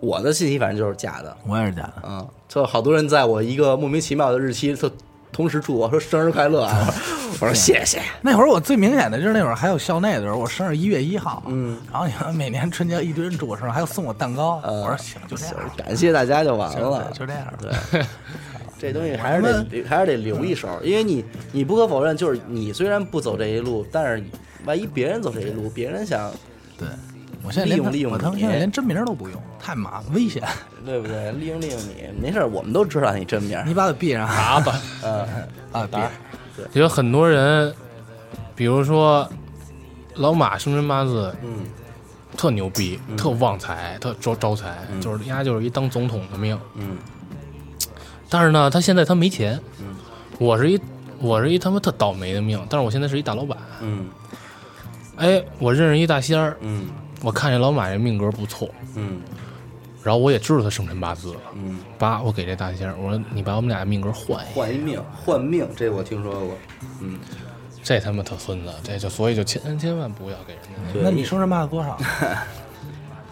我的信息反正就是假的我也是假的。啊，就好多人在我一个莫名其妙的日期，他同时祝我说生日快乐啊，我说谢谢，那会儿我最明显的就是那会儿还有校内的时候，我生日一月一号，嗯，然后你看每年春节一堆人祝我生日，还有送我蛋糕，呃我说行，就这样，感谢大家就完就了，就这样。对，这东西还是得还是得留一手，因为你你不可否认，就是你虽然不走这一路，但是万一别人走这一路，别人想对，我现在连利用利用我他妈你现在连真名都不用，太麻烦危险。对不对？利用利用你，没事，我们都知道你真名，你把我闭上啊打吧，啊！闭有很多人，比如说老马生辰八字嗯特牛逼，特旺财，特招招财，就是人家就是一当总统的命。嗯但是呢，他现在他没钱。嗯我是一我是一他妈特倒霉的命，但是我现在是一大老板。嗯哎，我认识一大仙儿，嗯我看这老马这命格不错，嗯然后我也知道他生辰八字了。嗯，八，我给这大仙儿，我说你把我们俩的命格换一下，换一命换命，这我听说过，嗯，这他妈特孙子，这就所以就千千万不要给人家。对那你生辰八字多少？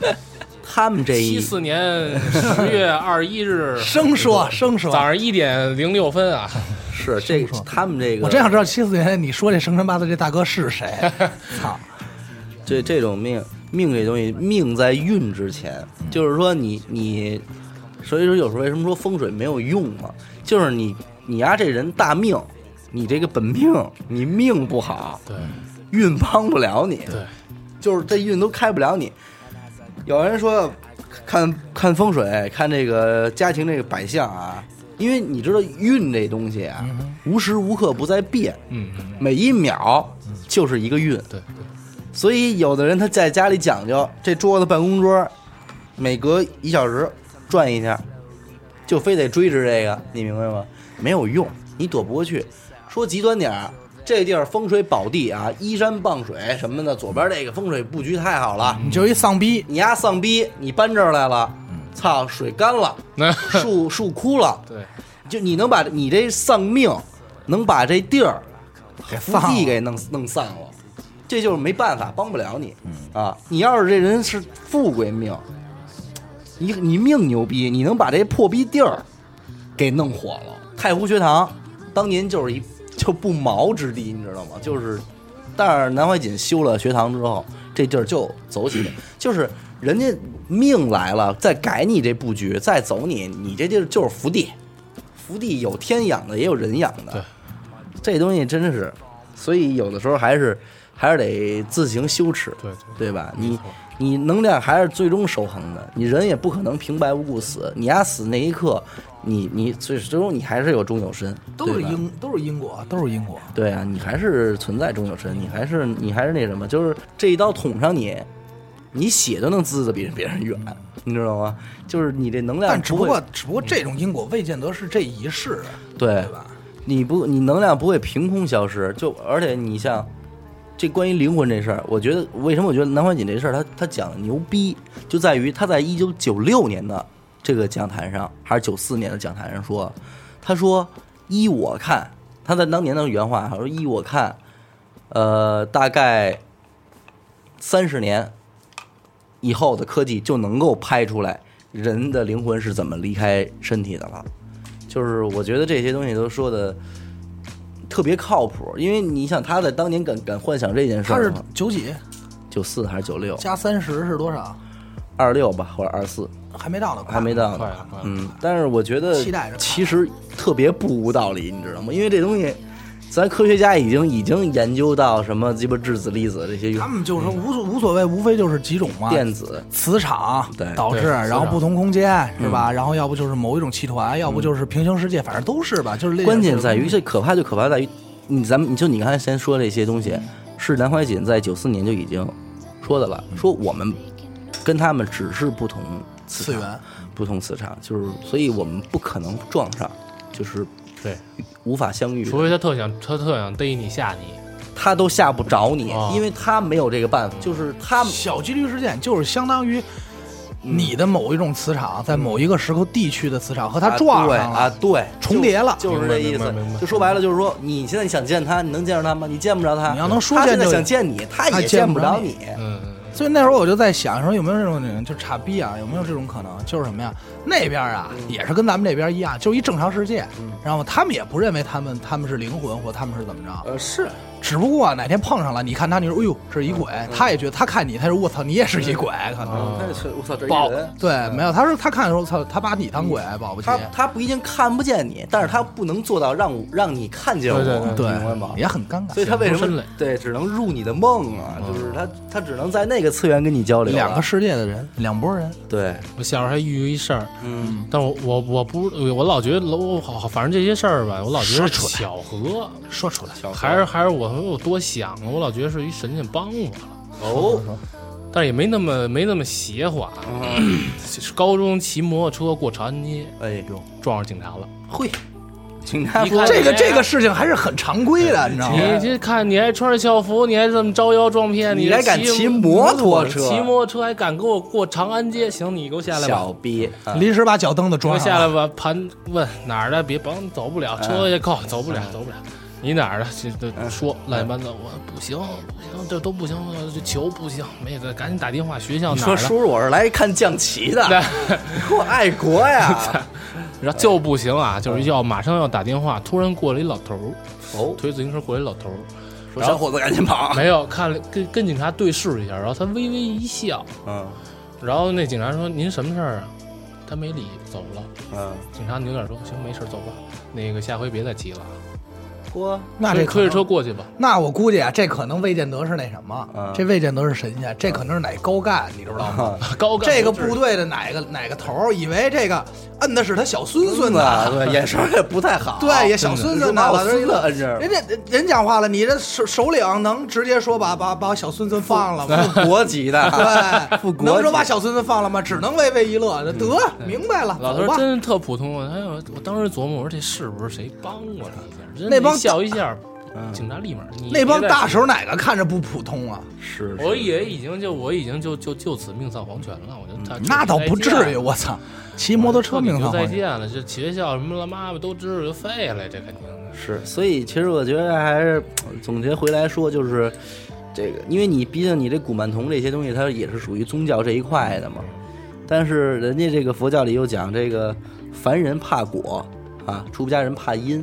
他们这一七四年十月 二十一日 生说生说早，上一点零六分啊，是这他们这个，我真想知道七四年你说这生辰八字这大哥是谁？操！这这种命命这东西，命在运之前，就是说你你，所以说有时候为什么说风水没有用嘛？就是你你丫这人大命，你这个本命你命不好，对，运帮不了你。对，就是这运都开不了你。有人说看看风水，看这个家庭这个摆相啊，因为你知道运这东西啊，无时无刻不在变，每一秒就是一个运。对对，所以有的人他在家里讲究，这桌子办公桌每隔一小时转一下，就非得追着这个，你明白吗？没有用，你躲不过去。说极端点儿，这地儿风水宝地啊，依山傍水什么的，左边这个风水布局太好了。你就是一丧逼，你丫丧逼，你搬这儿来了，操，水干了，树树枯了，对，就你能把你这丧命，能把这地儿给福地给弄弄散了，这就是没办法，帮不了你、啊！你要是这人是富贵命，你你命牛逼，你能把这破逼地儿给弄火了。太湖学堂当年就是一就不毛之地，你知道吗？就是，但是南怀瑾修了学堂之后，这地儿就走起来，就是人家命来了，再改你这布局，再走你，你这地儿就是福地，福地有天养的，也有人养的。对，这东西真是，所以有的时候还是还是得自行羞耻，对对吧？你你能量还是最终守恒的，你人也不可能平白无故死，你丫死那一刻，你你最最终你还是有终有身，都是因都是因果，都是因果。对啊，你还是存在终有身，你还是你还是那什么，就是这一刀捅上你，你血都能滋的比别人远，你知道吗？就是你这能量但只不过只不过这种因果未见得是这一世，对对吧？你不，你能量不会凭空消失，就而且你像这关于灵魂这事儿，我觉得为什么我觉得南怀瑾这事儿他他讲的牛逼，就在于他在一九九六年的这个讲坛上，还是九四年的讲坛上说，他说依我看，他在当年的原话，他说依我看，呃，大概三十年以后的科技就能够拍出来人的灵魂是怎么离开身体的了。就是我觉得这些东西都说的特别靠谱，因为你想他在当年敢敢幻想这件事他是，九几？九四还是九六，加三十是多少？二六吧，或者二四，还没到呢，还没到呢。嗯，但是我觉得期待着其实特别不无道理，你知道吗？因为这东西，咱科学家已经已经研究到什么鸡巴质子、粒子这些他们就是说无所无所谓，无非就是几种嘛，电子，磁场对导致，然后不同空间是吧？嗯然后要不就是某一种气团，要不就是平行世界，反正都是吧。就是关键在于这可怕就可怕在于，你咱们你就你刚才先说这些东西，是南怀瑾在九四年就已经说的了，说我们跟他们只是不同磁场次元，不同磁场，就是所以我们不可能撞上，就是对，无法相遇，除非他特想他特想逮你吓你，他都吓不着你，哦因为他没有这个办法，就是他小几率事件就是相当于你的某一种磁场在某一个时候地区的磁场和它啊撞上了，对啊，对，重叠了就就是这意思明白明白明。白就说白了，就是说你现在想见他，你能见着他吗？你见不着他。你要能说他现在就想见你，他他也见不着你见不着你。嗯，所以那时候我就在想，说有没有这种人就傻逼啊？有没有这种可能？就是什么呀？那边啊也是跟咱们这边一样，就是一正常世界，然后他们也不认为他们他们是灵魂或他们是怎么着，呃，是只不过哪天碰上了，你看他，你说哎呦这是一鬼，他也觉得他看你，他说我操你也是一鬼，可能。他是我操，这一保人。对，没有，他说他看的时候，操，他把你当鬼，保不齐他，他不一定看不见你，但是他不能做到让我让你看见我，对对对明白吗？也很尴尬。所以他为什么对只能入你的梦啊？就是他他只能在那个次元跟你交流啊。两个世界的人，两拨人，对，我小时候还遇过一事儿，嗯，但我我我不我老觉得我好反正这些事儿吧，我老觉得巧合，说出来，还是还是我有多想了，我老觉得是一神仙帮我了。哦，但是也没那么没那么邪乎啊。是高中骑摩托车过长安街，哎呦，撞上警察了。会，警察这个哎这个事情还是很常规的，你知道吗？你这看你还穿着校服，你还这么招摇撞骗，你还敢骑摩托车骑摩托车还敢跟我过长安街？行，你给我下来吧。小逼，啊临时把脚蹬子装下来吧，盘问哪儿的，别甭走不了，车也够，走不了，走不了。你哪儿的？这这说乱七八糟，我不行不行，这都不行，这球不行，没得，赶紧打电话学校你哪儿的？说叔叔，我是来看降旗的，对，我爱国呀！然后就不行啊，就是要马上要打电话，突然过来一老头儿，哦，推自行车过来一老头儿，说小伙子赶紧跑。没有看了跟跟警察对视一下，然后他微微一笑，嗯然后那警察说：“您什么事儿啊？”他没理，走了。嗯，警察扭脸说：“行，没事，走吧。那个下回别再骑了。”嚯，那这推着车过去吧。那我估计啊，这可能魏建德是那什么，嗯这魏建德是神仙，这可能是哪高干，你知道吗？高干这个部队的哪个哪个头儿以为这个摁的是他小孙孙子，对，眼神也不太好，对，也小孙子呢，把我老头一乐孙子摁这儿人家人讲话了，你这首首领能直接说把把把小孙孙放了吗？副国级的，对，副国能说把小孙孙放了吗？只能微微一乐，得明白了，老头儿真是特普通。哎呦，我当时琢磨，我说这是不是谁帮我了一下？真那帮一笑一下，警察立马你那帮大手哪个看着不普通啊？是我以为已经就我已经就就就此命丧黄泉了，我就他那倒不至于，我操！骑摩托车命就丧黄泉。再见了，这学校什么了妈妈都知道就废了，这肯定的。是，所以其实我觉得还是总结回来说，就是这个，因为你毕竟你这古曼童这些东西，它也是属于宗教这一块的嘛。但是人家这个佛教里又讲这个凡人怕果啊，出家人怕因。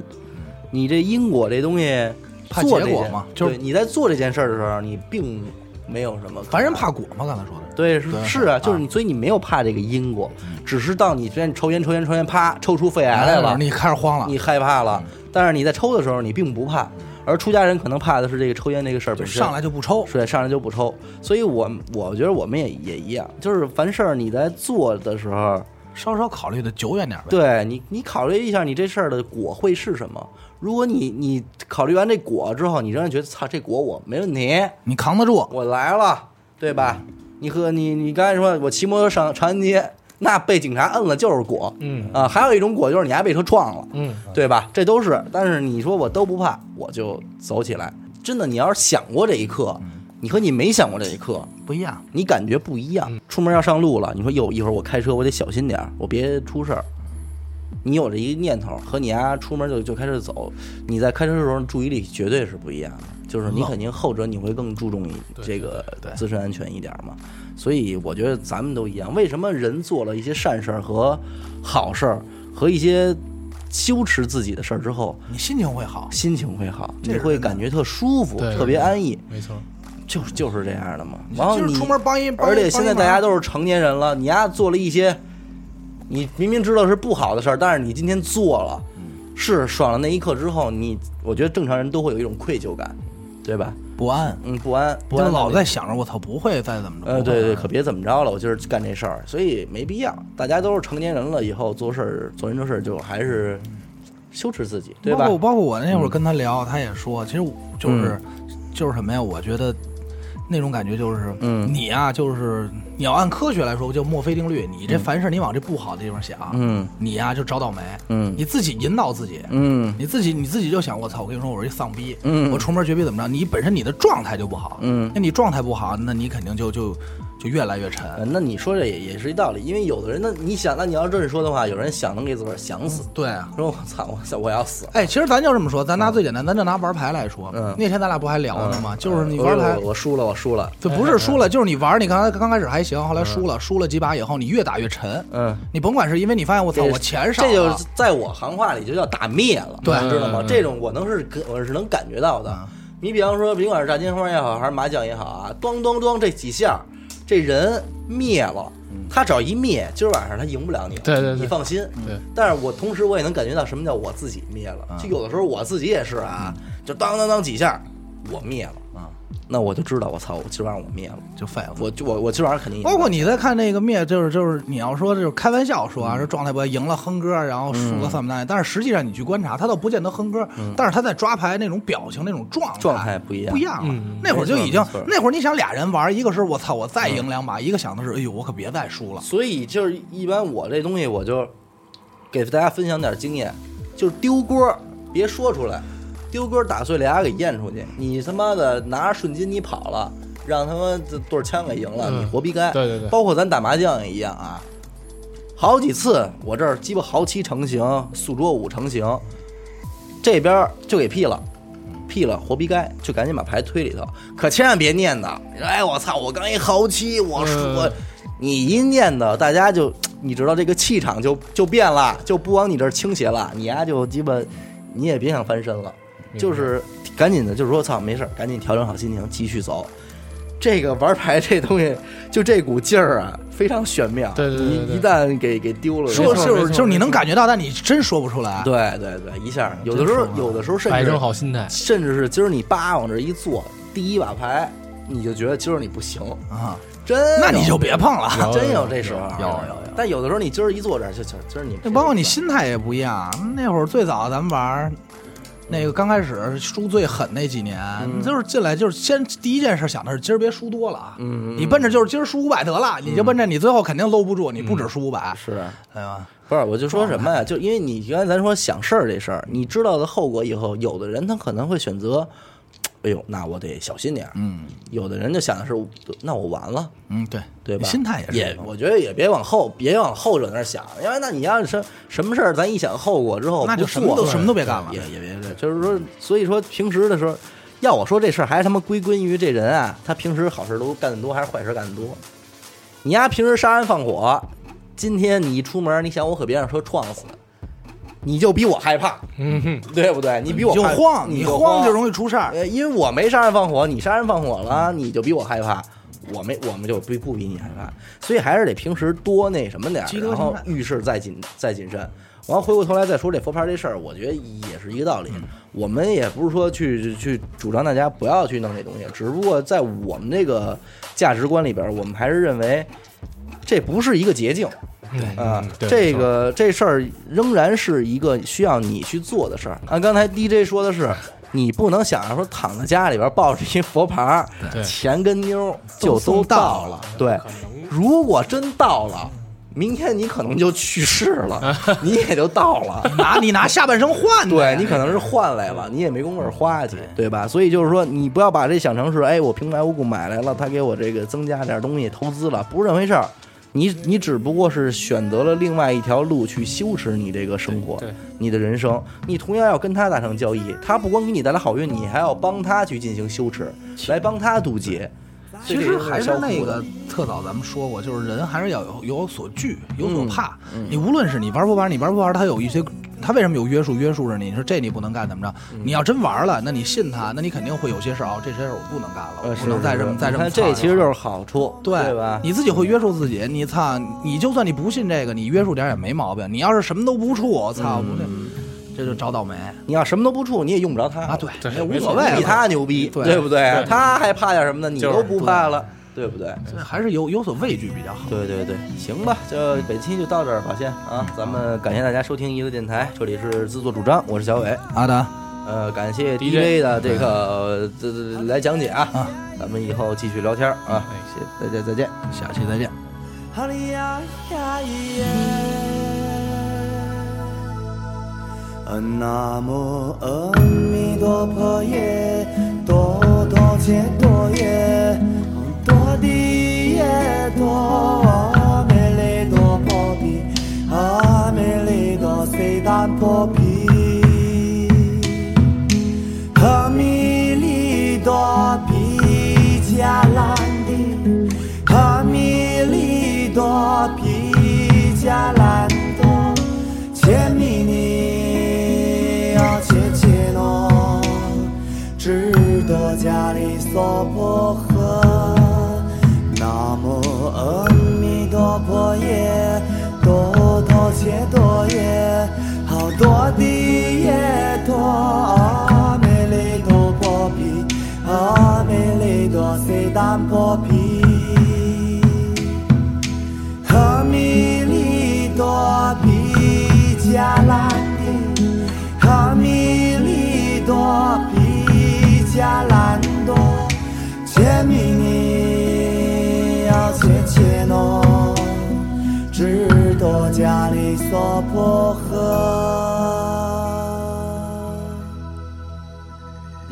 你这因果这东西，怕做这件结果嘛就是对你在做这件事儿的时候，你并没有什么凡人怕果嘛，刚才说的。对，是对是啊，啊就是你，所以你没有怕这个因果，只是到你之前抽烟抽烟抽烟，啪抽出肺癌来了，你开始慌了，你害怕了。但是你在抽的时候，你并不怕，而出家人可能怕的是这个抽烟这个事儿本身。上来就不抽。对，上来就不抽。所以我我觉得我们也也一样，就是凡事儿你在做的时候，稍稍考虑的久远点呗。对你你考虑一下你这事儿的果会是什么。如果你你考虑完这果之后，你仍然觉得操这果我没问题，你扛得住，我来了，对吧？你和你你刚才说我骑摩托上长安街，那被警察摁了就是果，嗯啊，还有一种果就是你还被车撞了，嗯，对吧？这都是，但是你说我都不怕，我就走起来。真的，你要是想过这一刻，你和你没想过这一刻，不一样。你感觉不一样。出门要上路了，你说哟，一会儿我开车我得小心点儿，我别出事儿。你有这一个念头，和你丫出门就就开始走，你在开车的时候注意力绝对是不一样的。就是你肯定后者你会更注重一这个自身安全一点嘛。所以我觉得咱们都一样。为什么人做了一些善事儿和好事儿和一些羞耻自己的事儿之后，你心情会好。心情会好，你会感觉特舒服，特别安逸，没错。就是就是这样的嘛。然后你就是出门帮一，帮而且现在大家都是成年人了，你丫做了一些，你明明知道是不好的事儿，但是你今天做了，是爽了那一刻之后，你我觉得正常人都会有一种愧疚感，对吧？不安，嗯，不安，不安，老在想着我操，不会再怎么着。呃，对对，可别怎么着了，我今儿干这事儿，所以没必要。大家都是成年人了，以后做事儿做人做事儿就还是羞耻自己，对吧包括？包括我那会儿跟他聊，他也说，其实就是就是什么呀？我觉得那种感觉就是，嗯你呀，就是你要按科学来说，就墨菲定律。你这凡事你往这不好的地方想，嗯你呀就找倒霉，嗯你自己引导自己。嗯你自己你自己就想，我操！我跟你说，我是一丧逼，嗯我出门绝逼怎么着？你本身你的状态就不好，嗯那你状态不好，那你肯定就就就越来越沉。呃那你说这也也是一道理，因为有的人那，你想，那你要这么说的话，有人想能给自个儿想死，对啊，说我操，我操，我要死。哎，其实咱就这么说，咱拿最简单，咱就拿玩牌来说。嗯那天咱俩不还聊呢吗？就是你玩牌我，我输了，我输了。这不是输了，就是你玩，你刚才刚开始还行，后来输了，输了几把以后，你越打越沉。嗯，你甭管是因为你发现我操，我钱少这就是，在我行话里就叫打灭了，对你知道吗嗯？这种我能是我是能感觉到的嗯。你比方说，甭管是炸金花也好，还是麻将也好啊，咚咚咚这几下，这人灭了，他只要一灭，今儿晚上他赢不了你了，对对对你放心。对，但是我同时我也能感觉到什么叫我自己灭了，就有的时候我自己也是啊，就当当当几下，我灭了啊，那我就知道我操，我今儿晚上我灭了，就废了。我就我我今儿晚上肯定赢包括你在看那个灭，就是就是你要说就是开玩笑说啊，这状态不好赢了哼歌，然后输了算不算？但是实际上你去观察，他倒不见得哼歌，但是他在抓牌那种表情那种状态状态不一样不一样了嗯。那会儿就已经那会儿你想俩人玩，一个是我操我再赢两把，一个想的是哎呦我可别再输了。所以就是一般我这东西我就给大家分享点经验，就是丢锅别说出来，丢哥打碎了牙给咽出去。你他妈的拿着顺金你跑了，让他妈这对枪给赢了，嗯你活逼该。对对对包括咱打麻将也一样啊，好几次我这儿鸡巴豪七成型，素桌五成型，这边儿就给劈了。劈了，活逼该，就赶紧把牌推里头，可千万别念叨。你说，哎，我操，我刚一豪七，我我你一念叨，大家就你知道这个气场就就变了，就不往你这儿倾斜了，你丫就鸡巴，你也别想翻身了，白就是赶紧的，就是说操，没事儿，赶紧调整好心情，继续走。这个玩牌这东西，就这股劲儿啊，非常玄妙。对对对对一一旦给给丢了，说没错没错是就是你能感觉到，但你真说不出来。对对对，一下有的时候有的时候甚摆至正好心态，甚至是今儿你叭往这一坐，第一把牌你就觉得今儿你不行，啊，真那你就别碰了。真有这时候，有有有但有的时候你今儿一坐这儿，就就今儿你那包括你心态也不一样。那会儿最早咱们玩儿，那个刚开始输最狠那几年，你就是进来就是先第一件事想的是今儿别输多了啊。嗯，嗯你奔着就是今儿输五百得了，你就奔着你最后肯定搂不住，你不止输五百，是。哎呀？不是，我就说什么呀？就因为你原来咱说想事儿这事儿，你知道的后果以后，有的人他可能会选择，哎呦，那我得小心点儿。嗯有的人就想的是，那我完了，嗯，对对吧？心态也是也，我觉得也别往后，别往后者那儿想，因为那你要是什什么事儿，咱一想后果之后，那就什么都什么都别干了。也也别别，就是说，所以说平时的时候，要我说这事儿还是他妈归根于这人啊，他平时好事都干得多，还是坏事干得多？你丫平时杀人放火，今天你一出门，你想我可别让车撞死，你就比我害怕，嗯哼，对不对？你比我就慌，你慌慌就容易出事儿。呃，因为我没杀人放火，你杀人放火了，你就比我害怕。我没，我们就不不比你害怕，所以还是得平时多那什么点儿，然后遇事再谨再谨慎。完了回过头来再说这佛牌这事儿，我觉得也是一个道理。我们也不是说去去主张大家不要去弄这东西，只不过在我们这个价值观里边，我们还是认为这不是一个捷径。对啊，这个这事儿仍然是一个需要你去做的事儿。按刚才 DJ 说的是，你不能想着说躺在家里边抱着一佛牌钱跟妞儿就都送到到了。对，如果真到了，明天你可能就去世了，你也就到了。拿你拿下半生换的，对你可能是换来了，你也没工夫花去，对吧？所以就是说，你不要把这想成是，哎，我平白无故买来了，他给我这个增加点东西投资了，不是这回事儿。你你只不过是选择了另外一条路去修持你这个生活，你的人生。你同样要跟他达成交易，他不光给你带来好运，你还要帮他去进行修持，来帮他渡劫。其实还是那个特早咱们说过，就是人还是要有有所惧，有所嗯怕。你无论是你玩不玩，你玩不玩，他有一些，他为什么有约束约束着你？你说这你不能干，怎么着？嗯你要真玩了，那你信他，那你肯定会有些事儿啊，这些事儿我不能干了，不能再这么再这么这其实就是好处，对对吧？你自己会约束自己，你操，你就算你不信这个，你约束点儿也没毛病。你要是什么都不处，我操，不对，这就找倒霉你要什么都不处，你也用不着他啊！对，对这无所谓，比他牛逼，对对不对对？他还怕点什么呢？你都不怕了，对不对？所以还是有有所畏惧比较好。对对对，行吧，就本期就到这儿吧，先啊，咱们感谢大家收听一个电台，这里是自作主张，我是小伟，阿达，呃，感谢 DJ 的这个呃这这来讲解啊，咱们以后继续聊天啊，谢谢大家再见。下期再见。南无阿弥陀佛耶，多多切多耶，多地耶多，阿弥利多婆毗，阿弥利多悉达婆毗，阿弥利多毗迦兰帝。阿弥利多毗迦智多迦利娑婆诃。南无阿弥陀佛耶，多多切多耶，好多地耶多，阿弥利多婆毗，阿弥利多悉达婆毗。阿弥利多毗迦兰帝，阿弥毗迦兰多，切弥尼呀切切诺，智多迦利娑婆诃。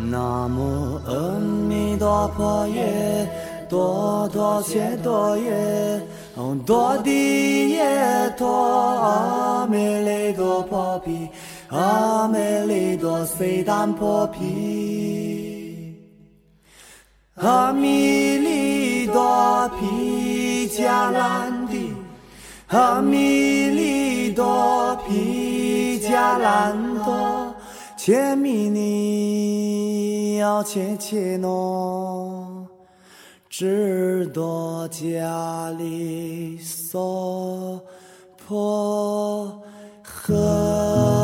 南无阿弥陀佛耶，多多切多耶，唵多地耶多，阿弥利多婆毗，阿弥利多悉达婆毗，阿弥利多毗迦兰帝。阿弥利多毗迦兰多，切弥尼要切切诺，只多迦利娑婆诃。